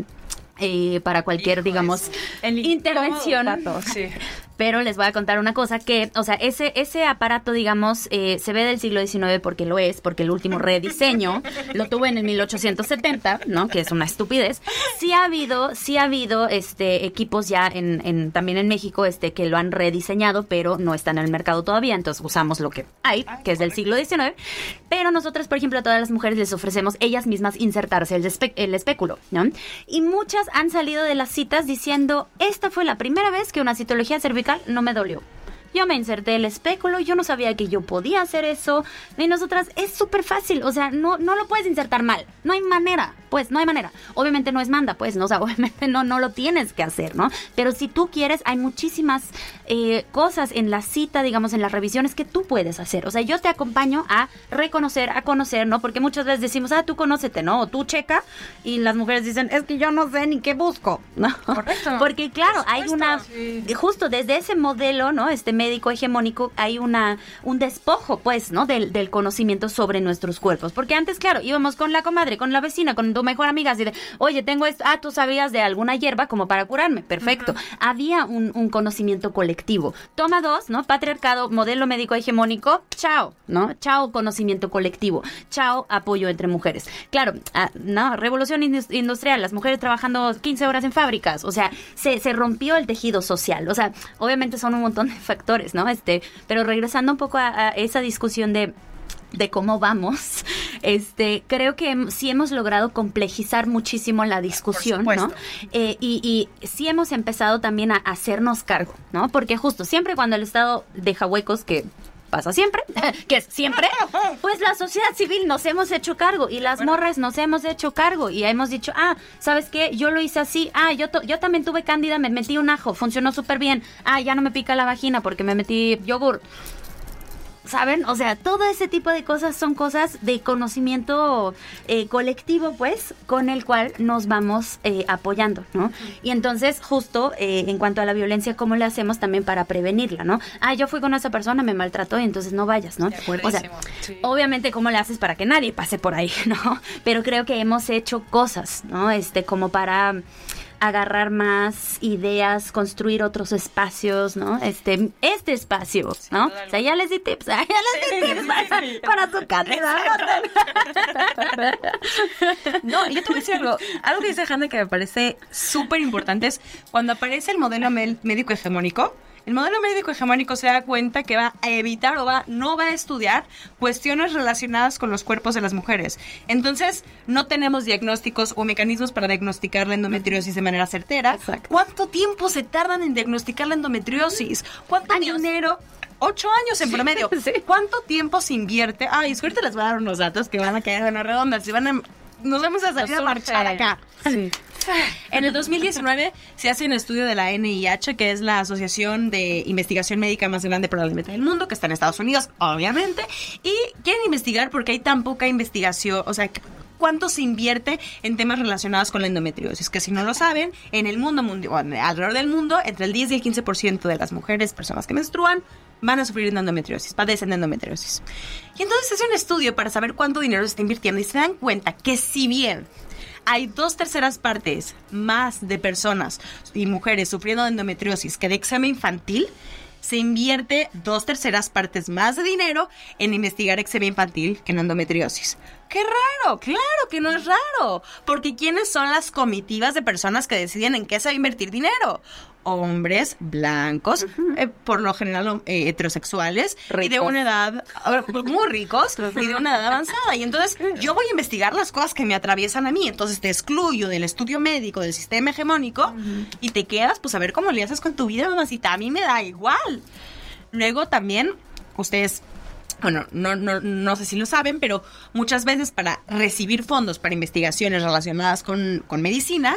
eh, para cualquier, digamos, intervención. Sí. *laughs* Pero les voy a contar una cosa que, o sea, ese, ese aparato, digamos, eh, se ve del siglo XIX porque lo es, porque el último rediseño lo tuvo en el 1870, ¿no? Que es una estupidez. Sí ha habido, sí ha habido este equipos ya en, en también en México este que lo han rediseñado, pero no están en el mercado todavía, entonces usamos lo que hay, que es del siglo XIX. Pero nosotras, por ejemplo, a todas las mujeres les ofrecemos ellas mismas insertarse el, el espéculo, ¿no? Y muchas han salido de las citas diciendo, esta fue la primera vez que una citología cervical no me dolió. Yo me inserté el espéculo, yo no sabía que yo podía hacer eso. Y nosotras, es súper fácil, o sea, no, no lo puedes insertar mal, no hay manera, pues, no hay manera. Obviamente no es manda, pues, no, o sea, *laughs* obviamente no, no lo tienes que hacer, ¿no? Pero si tú quieres, hay muchísimas eh, cosas en la cita, digamos, en las revisiones que tú puedes hacer. O sea, yo te acompaño a reconocer, a conocer, ¿no? Porque muchas veces decimos, ah, tú conócete, ¿no? O tú checa, y las mujeres dicen, es que yo no sé ni qué busco, *laughs* ¿no? Correcto. Porque claro, hay una, justo desde ese modelo, ¿no? Este médico hegemónico, hay una, un despojo, pues, ¿no? Del, del conocimiento sobre nuestros cuerpos. Porque antes, claro, íbamos con la comadre, con la vecina, con tu mejor amiga, así de, oye, tengo esto, ah, tú sabías de alguna hierba como para curarme, perfecto. Había un, un conocimiento colectivo. Toma dos, ¿no? Patriarcado, modelo médico hegemónico, chao, ¿no? Chao conocimiento colectivo, chao apoyo entre mujeres. Claro, ah, no, revolución indus- industrial, las mujeres trabajando 15 horas en fábricas, o sea, se, se rompió el tejido social, o sea, obviamente son un montón de *laughs* factores, ¿no? Este, pero regresando un poco a, a esa discusión de de cómo vamos, *laughs* este, creo que sí hemos logrado complejizar muchísimo la discusión, ¿no? Eh, y, y sí hemos empezado también a hacernos cargo, ¿no? Porque justo siempre cuando el Estado deja huecos, que pasa siempre, *laughs* que es siempre, *laughs* pues la sociedad civil nos hemos hecho cargo y las morras nos hemos hecho cargo y hemos dicho, ah, ¿sabes qué? Yo lo hice así, ah, yo, yo también tuve cándida, me metí un ajo, funcionó súper bien, ah, ya no me pica la vagina porque me metí yogur. ¿Saben? O sea, todo ese tipo de cosas son cosas de conocimiento eh, colectivo, pues, con el cual nos vamos eh, apoyando, ¿no? Y entonces, justo eh, en cuanto a la violencia, ¿cómo le hacemos también para prevenirla, ¿no? Ah, yo fui con esa persona, me maltrató y entonces no vayas, ¿no? O sea, obviamente, ¿cómo le haces para que nadie pase por ahí, *laughs* ¿no? Pero creo que hemos hecho cosas, ¿no? Este, como para agarrar más ideas, construir otros espacios, ¿no? Este, este espacio, ¿no? O sea, ya les di tips, *laughs* ya les di tips para, para su cátedra. *laughs* No, yo te voy a decir algo. Algo que dice Hanna que me parece súper importante es cuando aparece el modelo médico hegemónico. El modelo médico hegemónico se da cuenta que va a evitar o va, no va a estudiar cuestiones relacionadas con los cuerpos de las mujeres. Entonces, no tenemos diagnósticos o mecanismos para diagnosticar la endometriosis de manera certera. Exacto. ¿Cuánto tiempo se tardan en diagnosticar la endometriosis? ¿Cuánto dinero? Ocho años en promedio. *laughs* Sí. ¿Cuánto tiempo se invierte? Ay, es que ahorita les voy a dar unos datos que van a caer en redonda. Si van a, nos vamos a salir a marchar acá. *laughs* En el 2019 se hace un estudio de la NIH, que es la asociación de investigación médica más grande probablemente del mundo, que está en Estados Unidos, obviamente, y quieren investigar porque hay tan poca investigación, o sea, cuánto se invierte en temas relacionados con la endometriosis, que si no lo saben, en el mundo mundial, alrededor del mundo, entre el 10 y el 15% de las mujeres, personas que menstruan, van a sufrir endometriosis, padecen de endometriosis. Y entonces hace un estudio para saber cuánto dinero se está invirtiendo y se dan cuenta que si bien hay dos terceras partes más de personas y mujeres sufriendo de endometriosis que de eczema infantil, se invierte dos terceras partes más de dinero en investigar eczema infantil que en endometriosis. ¡Qué raro! Claro que no es raro. Porque ¿quiénes son las comitivas de personas que deciden en qué se va a invertir dinero? Hombres blancos, eh, por lo general eh, heterosexuales, y de una edad muy ricos y de una edad avanzada. Y entonces yo voy a investigar las cosas que me atraviesan a mí. Entonces te excluyo del estudio médico, del sistema hegemónico, y te quedas, pues a ver cómo le haces con tu vida, mamacita. A mí me da igual. Luego también, ustedes bueno, no, no, no sé si lo saben, pero muchas veces para recibir fondos para investigaciones relacionadas con, con medicina,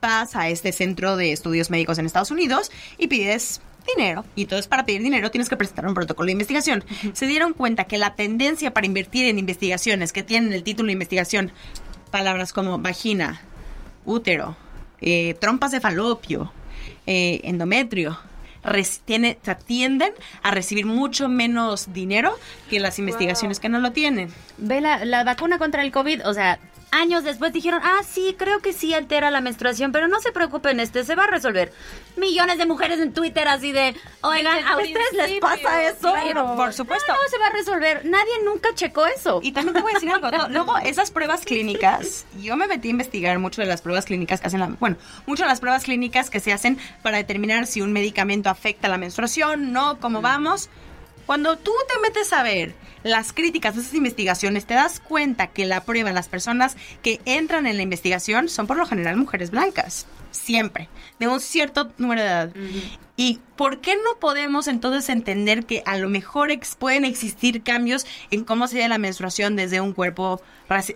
vas a este centro de estudios médicos en Estados Unidos y pides dinero. Y entonces para pedir dinero tienes que presentar un protocolo de investigación. Se dieron cuenta que la tendencia para invertir en investigaciones que tienen el título de investigación, palabras como vagina, útero, eh, trompas de falopio, eh, endometrio, tiene, o sea, tienden a recibir mucho menos dinero que las investigaciones que no lo tienen. Ve la, la vacuna contra el COVID, o sea, años después dijeron, ah, sí, creo que sí altera la menstruación, pero no se preocupen, este se va a resolver. Millones de mujeres en Twitter así de, oigan, ¿a ustedes les pasa eso? Claro, por supuesto. No, no se va a resolver. Nadie nunca checó eso. Y también te voy a decir algo. no, luego, esas pruebas clínicas, yo me metí a investigar mucho de las pruebas clínicas que hacen la, bueno, mucho de las pruebas clínicas que se hacen para determinar si un medicamento afecta la menstruación, no, cómo vamos. Cuando tú te metes a ver las críticas de esas investigaciones, te das cuenta que la prueba, las personas que entran en la investigación son por lo general mujeres blancas. Siempre. De un cierto número de edad. ¿Y por qué no podemos entonces entender que a lo mejor pueden existir cambios en cómo sería la menstruación desde un cuerpo,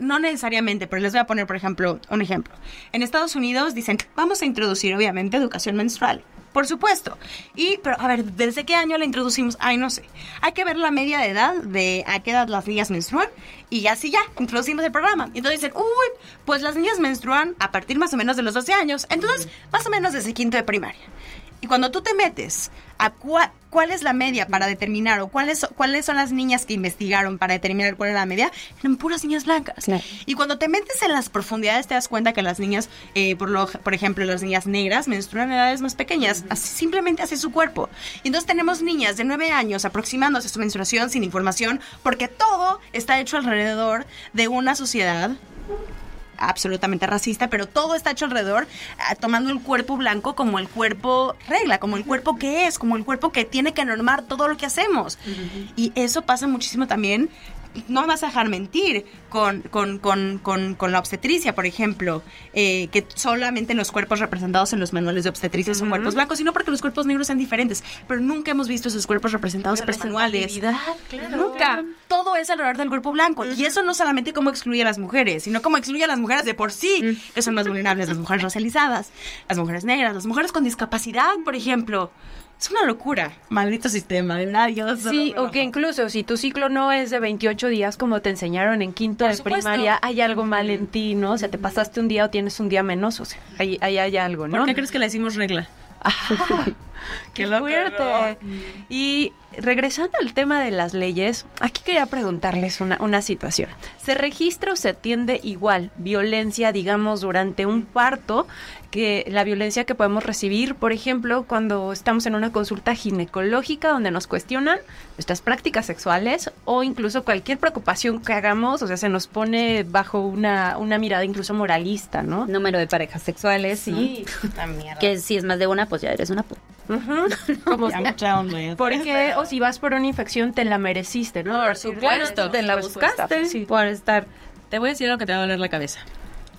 no necesariamente, pero les voy a poner, por ejemplo, un ejemplo. En Estados Unidos dicen, vamos a introducir obviamente educación menstrual. Por supuesto. Y, pero a ver, ¿desde qué año la introducimos? Ay, no sé. Hay que ver la media de edad de a qué edad las niñas menstruan y así ya, introducimos el programa. Y entonces dicen, uy, pues las niñas menstruan a partir más o menos de los 12 años. Entonces, más o menos desde quinto de primaria. Y cuando tú te metes a cuál es la media para determinar o cuáles, cuáles son las niñas que investigaron para determinar cuál es la media, eran puras niñas blancas. Y cuando te metes en las profundidades te das cuenta que las niñas, eh, por, lo, por ejemplo, las niñas negras menstruan en edades más pequeñas, así, simplemente así su cuerpo. Y entonces tenemos niñas de 9 años aproximándose a su menstruación sin información porque todo está hecho alrededor de una sociedad absolutamente racista, pero todo está hecho alrededor, ah, tomando el cuerpo blanco como el cuerpo regla, como el cuerpo que es, como el cuerpo que tiene que normar todo lo que hacemos. Y eso pasa muchísimo también no vas a dejar mentir con, con, con, con la obstetricia, por ejemplo, eh, que solamente los cuerpos representados en los manuales de obstetricia son cuerpos blancos, sino porque los cuerpos negros son diferentes, pero nunca hemos visto esos cuerpos representados en manuales. Nunca. Todo es alrededor del cuerpo blanco. Y eso no solamente como excluye a las mujeres, sino como excluye a las mujeres de por sí, que son más vulnerables, las mujeres racializadas, las mujeres negras, las mujeres con discapacidad, por ejemplo. Es una locura. Maldito sistema, de verdad, Sí, o que incluso si tu ciclo no es de 28 días como te enseñaron en quinto de primaria, hay algo mal en ti, ¿no? O sea, te pasaste un día o tienes un día menos, o sea, ahí, hay algo, ¿no? ¿Por qué crees que le decimos regla? *laughs* *laughs* ¡Qué fuerte! Y regresando al tema de las leyes, aquí quería preguntarles una, una situación. ¿Se registra o se atiende igual violencia, digamos, durante un parto que la violencia que podemos recibir, por ejemplo, cuando estamos en una consulta ginecológica donde nos cuestionan nuestras prácticas sexuales o incluso cualquier preocupación que hagamos, o sea, se nos pone bajo una, una mirada incluso moralista, ¿no? Número de parejas sexuales, sí. que si es más de una, pues ya eres una puta. *laughs* Porque, o si vas por una infección, te la mereciste, ¿no? Por supuesto, te la buscaste sí. por estar. Te voy a decir algo que te va a doler la cabeza.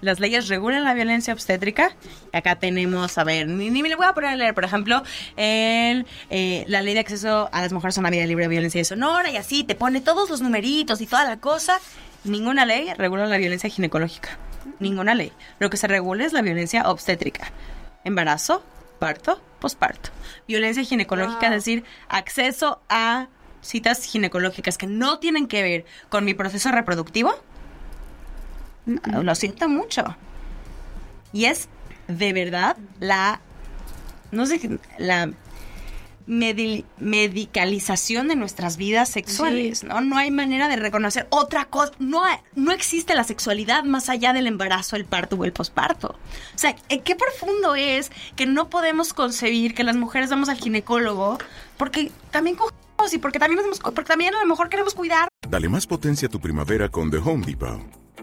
Las leyes regulan la violencia obstétrica. Acá tenemos, a ver, ni, me le voy a poner a leer, por ejemplo, el, eh, la ley de acceso a las mujeres a una vida libre de violencia y sonora y así, te pone todos los numeritos y toda la cosa. Ninguna ley regula la violencia ginecológica. Ninguna ley. Lo que se regula es la violencia obstétrica. Embarazo, parto, posparto. Violencia ginecológica, es decir, acceso a citas ginecológicas que no tienen que ver con mi proceso reproductivo. Lo siento mucho. Y es de verdad la, no sé, la medicalización de nuestras vidas sexuales, ¿no? No hay manera de reconocer otra cosa. No, no existe la sexualidad más allá del embarazo, el parto o el posparto. O sea, ¿qué profundo es que no podemos concebir que las mujeres vamos al ginecólogo porque también cogemos y porque también, porque también a lo mejor queremos cuidar? Dale más potencia a tu primavera con The Home Depot.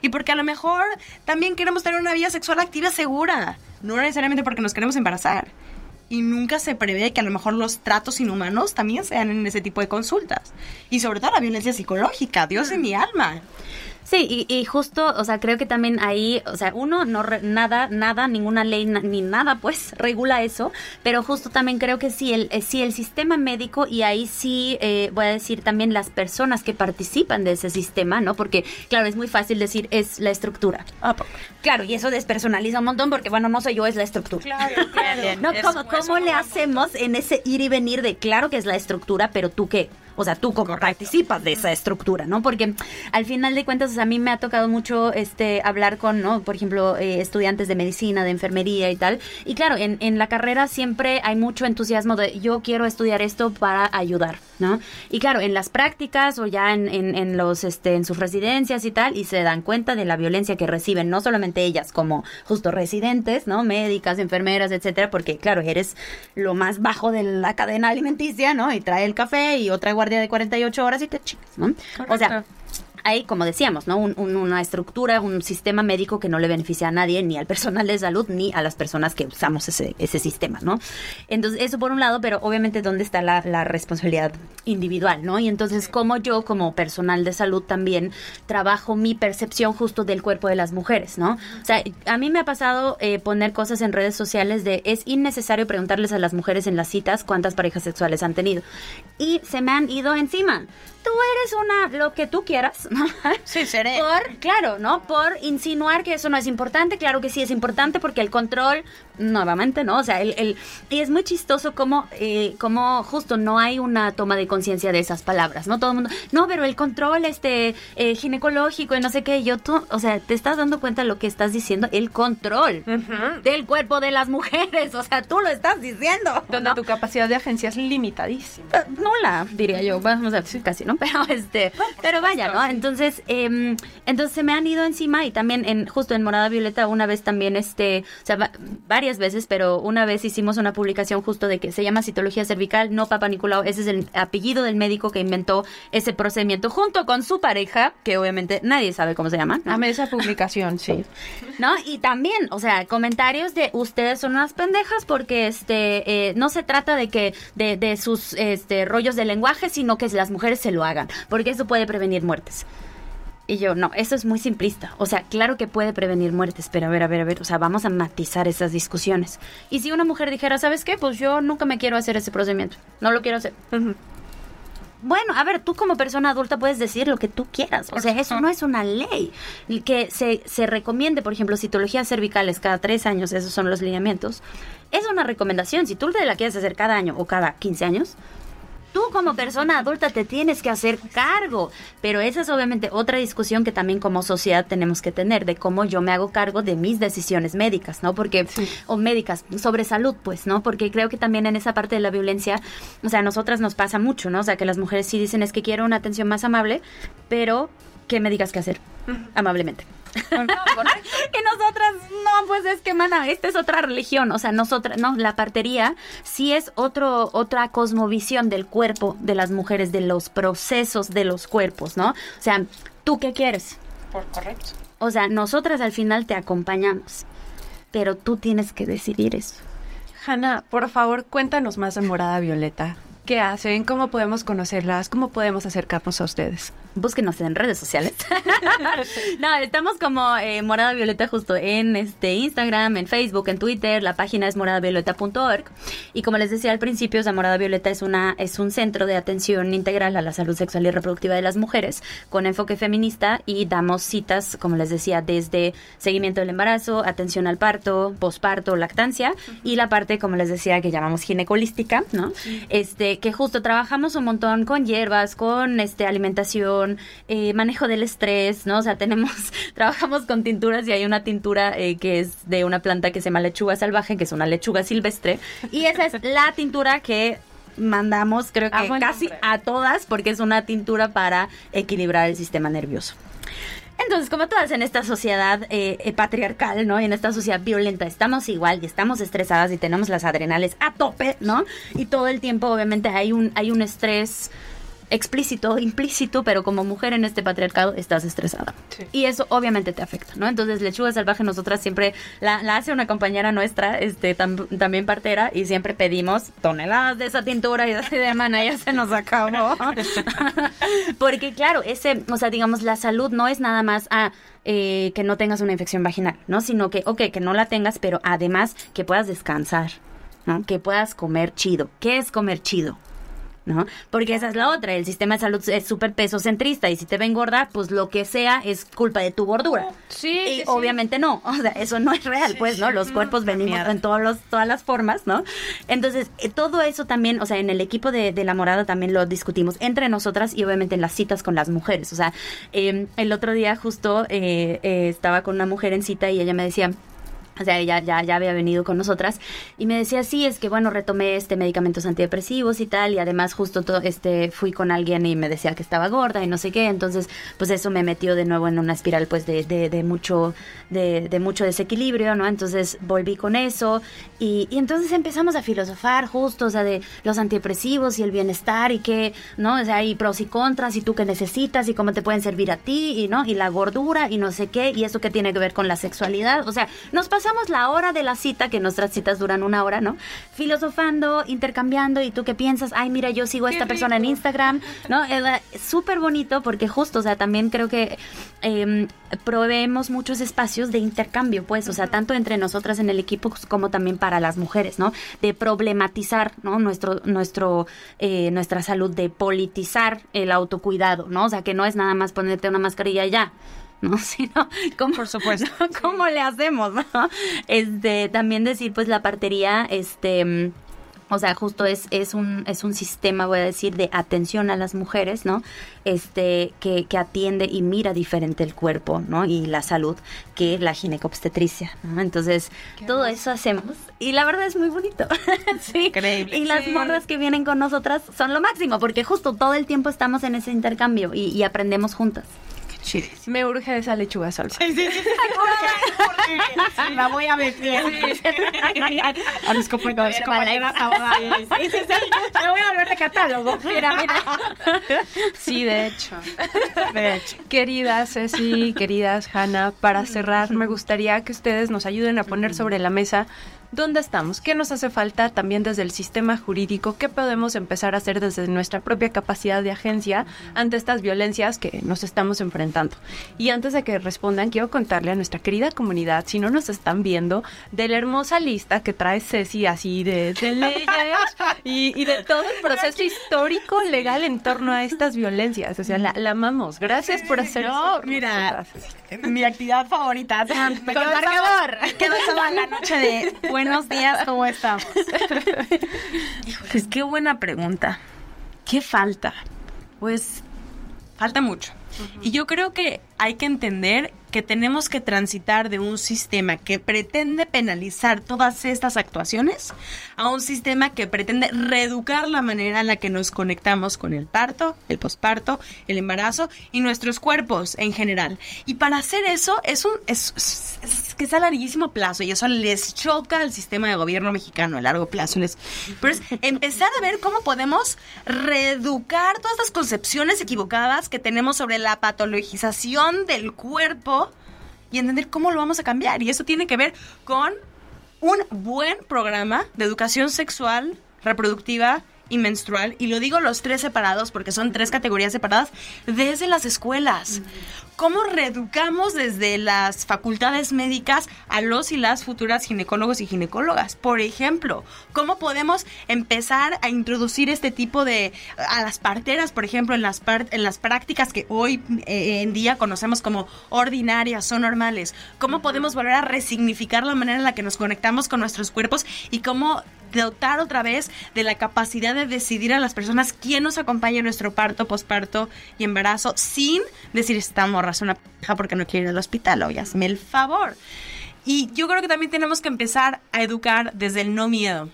y porque a lo mejor también queremos tener una vida sexual activa segura, no necesariamente porque nos queremos embarazar. Y nunca se prevé que a lo mejor los tratos inhumanos también sean en ese tipo de consultas. Y sobre todo la violencia psicológica, Dios de mi alma. Sí, y, justo, o sea, creo que también ahí, o sea, uno, no nada, nada, ninguna ley ni nada, pues, *laughs* regula eso, pero justo también creo que sí, el, eh, sí, el sistema médico, y ahí sí eh, voy a decir también las personas que participan de ese sistema, ¿no? Porque, claro, es muy fácil decir, es la estructura. Ah, claro, y eso despersonaliza un montón, porque, bueno, no soy yo, es la estructura. Claro, claro. *laughs* ¿No? ¿Cómo, cómo le hacemos en ese ir y venir de, claro que es la estructura, pero tú qué? O sea, tú como participas de esa estructura, ¿no? Porque al final de cuentas, a mí me ha tocado mucho este hablar con, ¿no? Por ejemplo, eh, estudiantes de medicina, de enfermería y tal. Y claro, en, en la carrera siempre hay mucho entusiasmo de yo quiero estudiar esto para ayudar ¿no? Y claro, en las prácticas o ya en, en, los, este, en sus residencias y tal, y se dan cuenta de la violencia que reciben, no solamente ellas como justo residentes, ¿no? Médicas, enfermeras, etcétera, porque claro, eres lo más bajo de la cadena alimenticia, ¿no? Y trae el café y otra guardia de 48 horas y te chicas, ¿no? O sea, hay, como decíamos, ¿no? una estructura, un sistema médico que no le beneficia a nadie, ni al personal de salud, ni a las personas que usamos ese, sistema, ¿no? Entonces, eso por un lado, pero obviamente dónde está la, la responsabilidad individual, ¿no? Y entonces, como yo, como personal de salud, también trabajo mi percepción justo del cuerpo de las mujeres, ¿no? O sea, a mí me ha pasado eh, poner cosas en redes sociales de es innecesario preguntarles a las mujeres en las citas cuántas parejas sexuales han tenido. Y se me han ido encima tú eres una, lo que tú quieras. *laughs* Sí, seré. Por, claro, ¿no? Por insinuar que eso no es importante. Claro que sí es importante porque el control, nuevamente, ¿no? O sea, el, el y es muy chistoso como, eh, como justo no hay una toma de conciencia de esas palabras, ¿no? Todo el mundo, no, pero el control este eh, ginecológico y no sé qué, yo tú, o sea, te estás dando cuenta de lo que estás diciendo, el control del cuerpo de las mujeres, o sea, tú lo estás diciendo. Donde tu capacidad de agencia es limitadísima. Eh, nula, diría yo, vamos a decir casi, ¿no? Pero este, pero vaya, ¿no? Entonces, eh, entonces se me han ido encima y también en justo en Morada Violeta una vez también este, o sea, varias veces, pero una vez hicimos una publicación justo de que se llama citología cervical, no Papa Nicolau, ese es el apellido del médico que inventó ese procedimiento junto con su pareja, que obviamente nadie sabe cómo se llama. ¿no? esa publicación, sí. *laughs* ¿No? Y también, o sea, comentarios de ustedes son unas pendejas porque este eh, no se trata de que de, de sus este rollos de lenguaje, sino que las mujeres se lo hagan, porque eso puede prevenir muertes. Y yo, no, eso es muy simplista. O sea, claro que puede prevenir muertes, pero a ver, a ver, a ver, o sea, vamos a matizar esas discusiones. Y si una mujer dijera, ¿sabes qué? Pues yo nunca me quiero hacer ese procedimiento, no lo quiero hacer. Bueno, a ver, tú como persona adulta puedes decir lo que tú quieras. O sea, eso no es una ley. Que se, se recomiende, por ejemplo, citologías cervicales cada tres años, esos son los lineamientos. Es una recomendación. Si tú te la quieres hacer cada año o cada 15 años, tú como persona adulta te tienes que hacer cargo. Pero esa es obviamente otra discusión que también como sociedad tenemos que tener, de cómo yo me hago cargo de mis decisiones médicas, ¿no? Porque, o médicas, sobre salud, pues, ¿no? Porque creo que también en esa parte de la violencia, o sea, a nosotras nos pasa mucho, ¿no? O sea, que las mujeres sí dicen es que quiero una atención más amable, pero que me digas qué hacer, amablemente. *laughs* que nosotras, no, pues es que, mana, esta es otra religión, o sea, nosotras, no, la partería sí es otro, otra cosmovisión del cuerpo de las mujeres, de los procesos de los cuerpos, ¿no? O sea, ¿tú qué quieres? Por correcto. O sea, nosotras al final te acompañamos, pero tú tienes que decidir eso. Hanna, por favor, cuéntanos más de Morada Violeta. ¿Qué hacen? ¿Cómo podemos conocerlas? ¿Cómo podemos acercarnos a ustedes? Búsquenos en redes sociales. *laughs* *laughs* no, estamos como eh, Morada Violeta justo en este Instagram, en Facebook, en Twitter. La página es moradavioleta.org. Y como les decía al principio, o Morada Violeta es, una, es un centro de atención integral a la salud sexual y reproductiva de las mujeres con enfoque feminista y damos citas, como les decía, desde seguimiento del embarazo, atención al parto, posparto, lactancia y la parte, como les decía, que llamamos ginecolística, ¿no? Este, que justo trabajamos un montón con hierbas, con este alimentación, eh, manejo del estrés, ¿no? O sea, tenemos, *laughs* trabajamos con tinturas y hay una tintura eh, que es de una planta que se llama lechuga salvaje, que es una lechuga silvestre. Y esa es la tintura que mandamos, creo que ah, casi a todas, porque es una tintura para equilibrar el sistema nervioso. Entonces, como todas en esta sociedad eh, patriarcal, ¿no? Y en esta sociedad violenta, estamos igual y estamos estresadas y tenemos las adrenales a tope, ¿no? Y todo el tiempo, obviamente, hay un, hay un estrés explícito, implícito, pero como mujer en este patriarcado estás estresada. Y eso obviamente te afecta, ¿no? Entonces, Lechuga Salvaje nosotras siempre la, hace una compañera nuestra, este también partera, y siempre pedimos toneladas de esa tintura y así de mana, ya se nos acabó. *laughs* Porque claro, ese, o sea, digamos, la salud no es nada más a... Eh, que no tengas una infección vaginal, ¿no? Sino que, ok, que no la tengas, pero además que puedas descansar, ¿no? Que puedas comer chido. ¿Qué es comer chido? ¿No? Porque esa es la otra, el sistema de salud es súper peso centrista y si te ven gorda, pues lo que sea es culpa de tu gordura. Sí. Y obviamente no, o sea, eso no es real, pues, ¿no? Los cuerpos venimos en todos los, todas las formas, ¿no? Entonces, eh, todo eso también, o sea, en el equipo de, de, La Morada también lo discutimos entre nosotras y obviamente en las citas con las mujeres. O sea, em, el otro día justo eh, eh, estaba con una mujer en cita y ella me decía, o sea, ya, ya, ya había venido con nosotras y me decía, sí, es que bueno, retomé este medicamentos antidepresivos y tal, y además justo todo, este, fui con alguien y me decía que estaba gorda y no sé qué, entonces pues eso me metió de nuevo en una espiral pues de, de, de mucho, de, de, mucho desequilibrio, ¿no? Entonces volví con eso y, y, entonces empezamos a filosofar justo, o sea, de los antidepresivos y el bienestar y qué, ¿no? O sea, hay pros y contras y tú qué necesitas y cómo te pueden servir a ti y, ¿no? Y la gordura y no sé qué, y eso que tiene que ver con la sexualidad, o sea, nos pasa pasamos la hora de la cita, que nuestras citas duran una hora, ¿no? Filosofando, intercambiando, y tú qué piensas, ay, mira, yo sigo a esta persona en Instagram, ¿no? Es súper bonito porque justo, o sea, también creo que eh, proveemos muchos espacios de intercambio, pues, o sea, tanto entre nosotras en el equipo como también para las mujeres, ¿no? De problematizar, ¿no? Nuestro, nuestro, eh, nuestra salud, de politizar el autocuidado, ¿no? O sea, que no es nada más ponerte una mascarilla y ya. ¿No? *laughs* Sino, ¿cómo, Por supuesto. ¿Cómo le hacemos, no? Este, también decir, pues, la partería, este... O sea, justo es, es, un, es un sistema, voy a decir, de atención a las mujeres, ¿no? Este, que, que atiende y mira diferente el cuerpo, ¿no? Y la salud que la ginecobstetricia, ¿no? Entonces, todo eso hacemos. Y la verdad es muy bonito. *laughs* sí. Increíble. Y las morras que vienen con nosotras son lo máximo, porque justo todo el tiempo estamos en ese intercambio y, y aprendemos juntas. Chidísimo. Me urge esa lechuga salsa. Sí, sí, sí. *laughs* *laughs* la voy a meter. A mis compañeros. Sí, sí, sí. Me voy a ver de catálogo. Mira, mira. Sí, de hecho. De hecho. Queridas Ceci, queridas Hanna, para cerrar, me gustaría que ustedes nos ayuden a poner sobre la mesa dónde estamos, qué nos hace falta también desde el sistema jurídico, qué podemos empezar a hacer desde nuestra propia capacidad de agencia ante estas violencias que nos estamos enfrentando. Y antes de que respondan, quiero contarle a nuestra querida comunidad, si no nos están viendo, de la hermosa lista que trae Ceci así de, de leyes y, y, de todo el proceso histórico legal en torno a estas violencias. O sea, la, la amamos. Gracias por hacer no. Mira, mi actividad favorita. *laughs* Me quedo marcador. Quedó esa la noche de *laughs* buenos días, ¿cómo estamos? *laughs* Pues qué buena pregunta. ¿Qué falta? Pues falta mucho. Uh -huh. Y yo creo que hay que entender que tenemos que transitar de un sistema que pretende penalizar todas estas actuaciones a un sistema que pretende reeducar la manera en la que nos conectamos con el parto, el posparto, el embarazo y nuestros cuerpos en general. Y para hacer eso es un es, que es a larguísimo plazo y eso les choca al sistema de gobierno mexicano a largo plazo. Les, pero es empezar a ver cómo podemos reeducar todas estas concepciones equivocadas que tenemos sobre la patologización del cuerpo y entender cómo lo vamos a cambiar. Y eso tiene que ver con un buen programa de educación sexual, reproductiva y menstrual. Y lo digo los tres separados porque son tres categorías separadas desde las escuelas. ¿Cómo reeducamos desde las facultades médicas a los y las futuras ginecólogos y ginecólogas? Por ejemplo, ¿cómo podemos empezar a introducir este tipo de... a las parteras, por ejemplo, en las, par, en las prácticas que hoy eh, en día conocemos como ordinarias o normales? ¿Cómo podemos volver a resignificar la manera en la que nos conectamos con nuestros cuerpos y cómo dotar otra vez de la capacidad de decidir a las personas quién nos acompaña en nuestro parto, posparto y embarazo sin decir estamos morra una pareja porque no quiere ir al hospital, oye, hazme el favor. Y yo creo que también tenemos que empezar a educar desde el no miedo.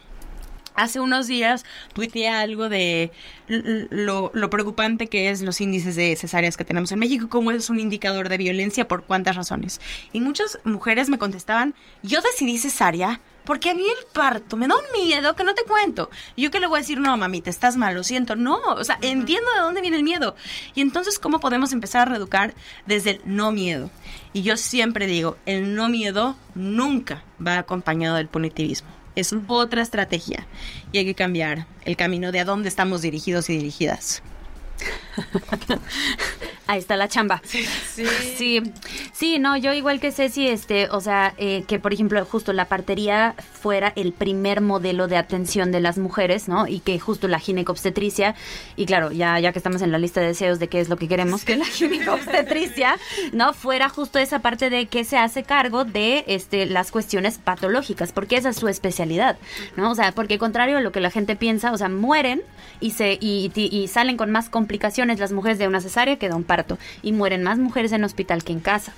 Hace unos días tuiteé algo de lo, lo, preocupante que es los índices de cesáreas que tenemos en México, como es un indicador de violencia, por cuántas razones. Y muchas mujeres me contestaban, yo decidí cesárea porque a mí el parto me da un miedo que no te cuento. Y yo que le voy a decir, no, mami, te estás mal, lo siento. No, o sea, uh -huh. entiendo de dónde viene el miedo. Y entonces, ¿cómo podemos empezar a reeducar desde el no miedo? Y yo siempre digo, el no miedo nunca va acompañado del punitivismo. Es otra estrategia y hay que cambiar el camino de a dónde estamos dirigidos y dirigidas. Ahí está la chamba. Sí, sí. Sí, sí no, yo igual que Ceci, este, o sea, eh, que por ejemplo, justo la partería fuera el primer modelo de atención de las mujeres, ¿no? Y que justo la ginecobstetricia, y claro, ya, ya que estamos en la lista de deseos de qué es lo que queremos, que la *laughs* ginecobstetricia, ¿no? Fuera justo esa parte de que se hace cargo de este, las cuestiones patológicas, porque esa es su especialidad, ¿no? O sea, porque contrario a lo que la gente piensa, o sea, mueren y, se, y, y, y salen con más complicaciones las mujeres de una cesárea que de un parto y mueren más mujeres en hospital que en casa.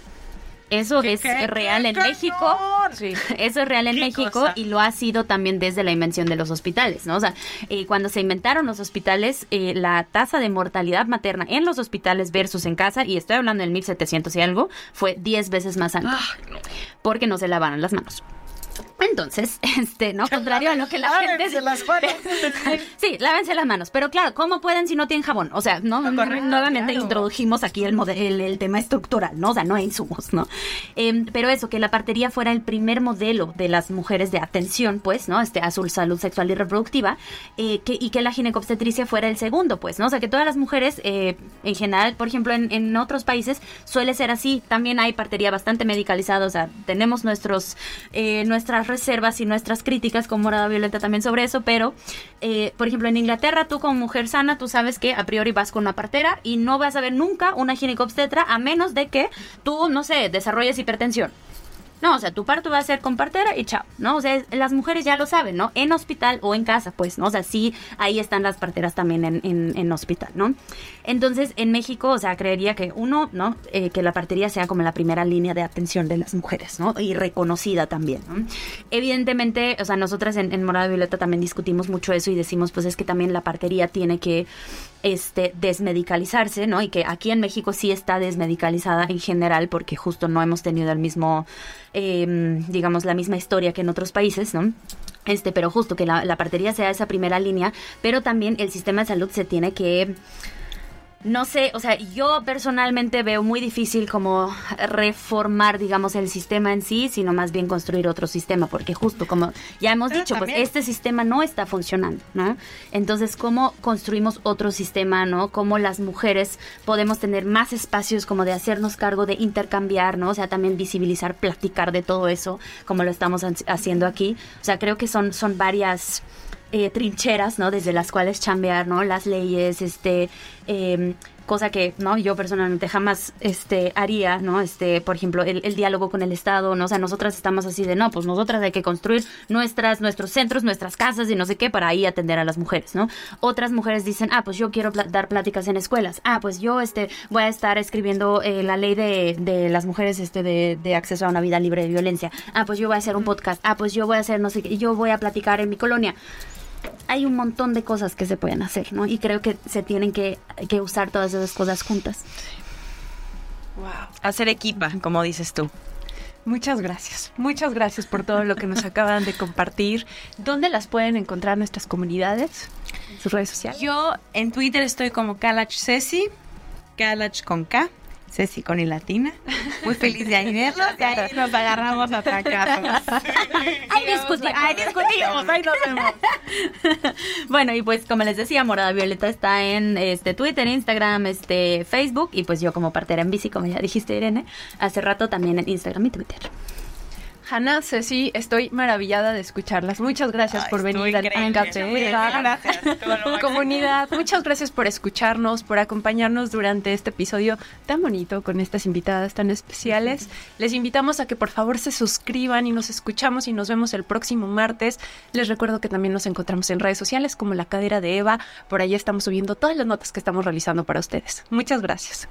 Eso es real en México. *laughs* Eso es real en México y lo ha sido también desde la invención de los hospitales, ¿no? O sea, eh, cuando se inventaron los hospitales, eh, la tasa de mortalidad materna en los hospitales versus en casa, y estoy hablando del 1700 y algo, fue 10 veces más alta. Porque no se lavaron las manos. Entonces, *laughs* este, ¿no? Contrario a lo que la gente... las manos. *laughs* sí, lávense las manos. Pero claro, ¿cómo pueden si no tienen jabón? O sea, no, nuevamente introdujimos aquí el, el, tema estructural, ¿no? O sea, no hay insumos, ¿no? Em, pero eso, que la partería fuera el primer modelo de las mujeres de atención, pues, ¿no? Este, a su salud sexual y reproductiva, eh, que, y que la ginecobstetricia fuera el segundo, pues, ¿no? O sea, que todas las mujeres, eh, en general, por ejemplo, en, en otros países suele ser así. También hay partería bastante medicalizada, o sea, tenemos nuestros, eh, nuestras reservas y nuestras críticas con Morada Violeta también sobre eso, pero, eh, por ejemplo, en Inglaterra, tú como mujer sana, tú sabes que a priori vas con una partera y no vas a ver nunca una ginecobstetra a menos de que tú, no sé, desarrolles hipertensión. No, o sea, tu parto va a ser con partera y chao, ¿no? O sea, las mujeres ya lo saben, ¿no? En hospital o en casa, pues, ¿no? O sea, sí, ahí están las parteras también en, en, hospital, ¿no? Entonces, en México, o sea, creería que uno, ¿no? Eh, que la partería sea como la primera línea de atención de las mujeres, ¿no? Y reconocida también, ¿no? Evidentemente, o sea, nosotras en, en Morada Violeta también discutimos mucho eso y decimos, pues es que también la partería tiene que este, desmedicalizarse, ¿no? Y que aquí en México sí está desmedicalizada en general porque justo no hemos tenido el mismo, em, digamos, la misma historia que en otros países, ¿no? Este, pero justo que la, la partería sea esa primera línea, pero también el sistema de salud se tiene que no sé, o sea, yo personalmente veo muy difícil como reformar, digamos, el sistema en sí, sino más bien construir otro sistema, porque justo como ya hemos dicho, pues este sistema no está funcionando, ¿no? Entonces, ¿cómo construimos otro sistema, ¿no? ¿Cómo las mujeres podemos tener más espacios como de hacernos cargo de intercambiar, ¿no? O sea, también visibilizar, platicar de todo eso, como lo estamos haciendo aquí. O sea, creo que son, son varias eh, trincheras, ¿no? Desde las cuales chambear, ¿no? Las leyes, este, em, cosa que, ¿no? Yo personalmente jamás, este, haría, ¿no? Este, por ejemplo, el, diálogo con el Estado, ¿no? O sea, nosotras estamos así de, no, pues nosotras hay que construir nuestras, nuestros centros, nuestras casas y no sé qué para ahí atender a las mujeres, ¿no? Otras mujeres dicen, ah, pues yo quiero dar pláticas en escuelas. Ah, pues yo, este, voy a estar escribiendo eh, la ley de, de, las mujeres, este, de, de acceso a una vida libre de violencia. Ah, pues yo voy a hacer un podcast. Ah, pues yo voy a hacer no sé qué. Yo voy a platicar en mi colonia hay un montón de cosas que se pueden hacer, ¿no? Y creo que se tienen que, usar todas esas cosas juntas. Wow. Hacer equipa, como dices tú. Muchas gracias. Muchas gracias por todo lo que nos acaban de compartir. ¿Dónde las pueden encontrar nuestras comunidades? En sus redes sociales. Yo en Twitter estoy como Kalach Ceci, Kalach con K. Ceci con y latina. *laughs* Muy feliz de ahí verlos y ahí nos agarramos a atacar. Ahí discutimos, ahí discutimos, ahí nos vemos. *laughs* bueno, y pues como les decía, Morada Violeta está en este Twitter, Instagram, este Facebook y pues yo como partera en bici, como ya dijiste Irene, hace rato también en Instagram y Twitter. Hanna, Ceci, estoy maravillada de escucharlas. Muchas gracias por venir al Gracias. Comunidad, muchas gracias por escucharnos, por acompañarnos durante este episodio tan bonito con estas invitadas tan especiales. Les invitamos a que por favor se suscriban y nos escuchamos y nos vemos el próximo martes. Les recuerdo que también nos encontramos en redes sociales como La Cadera de Eva. Por ahí estamos subiendo todas las notas que estamos realizando para ustedes. Muchas gracias.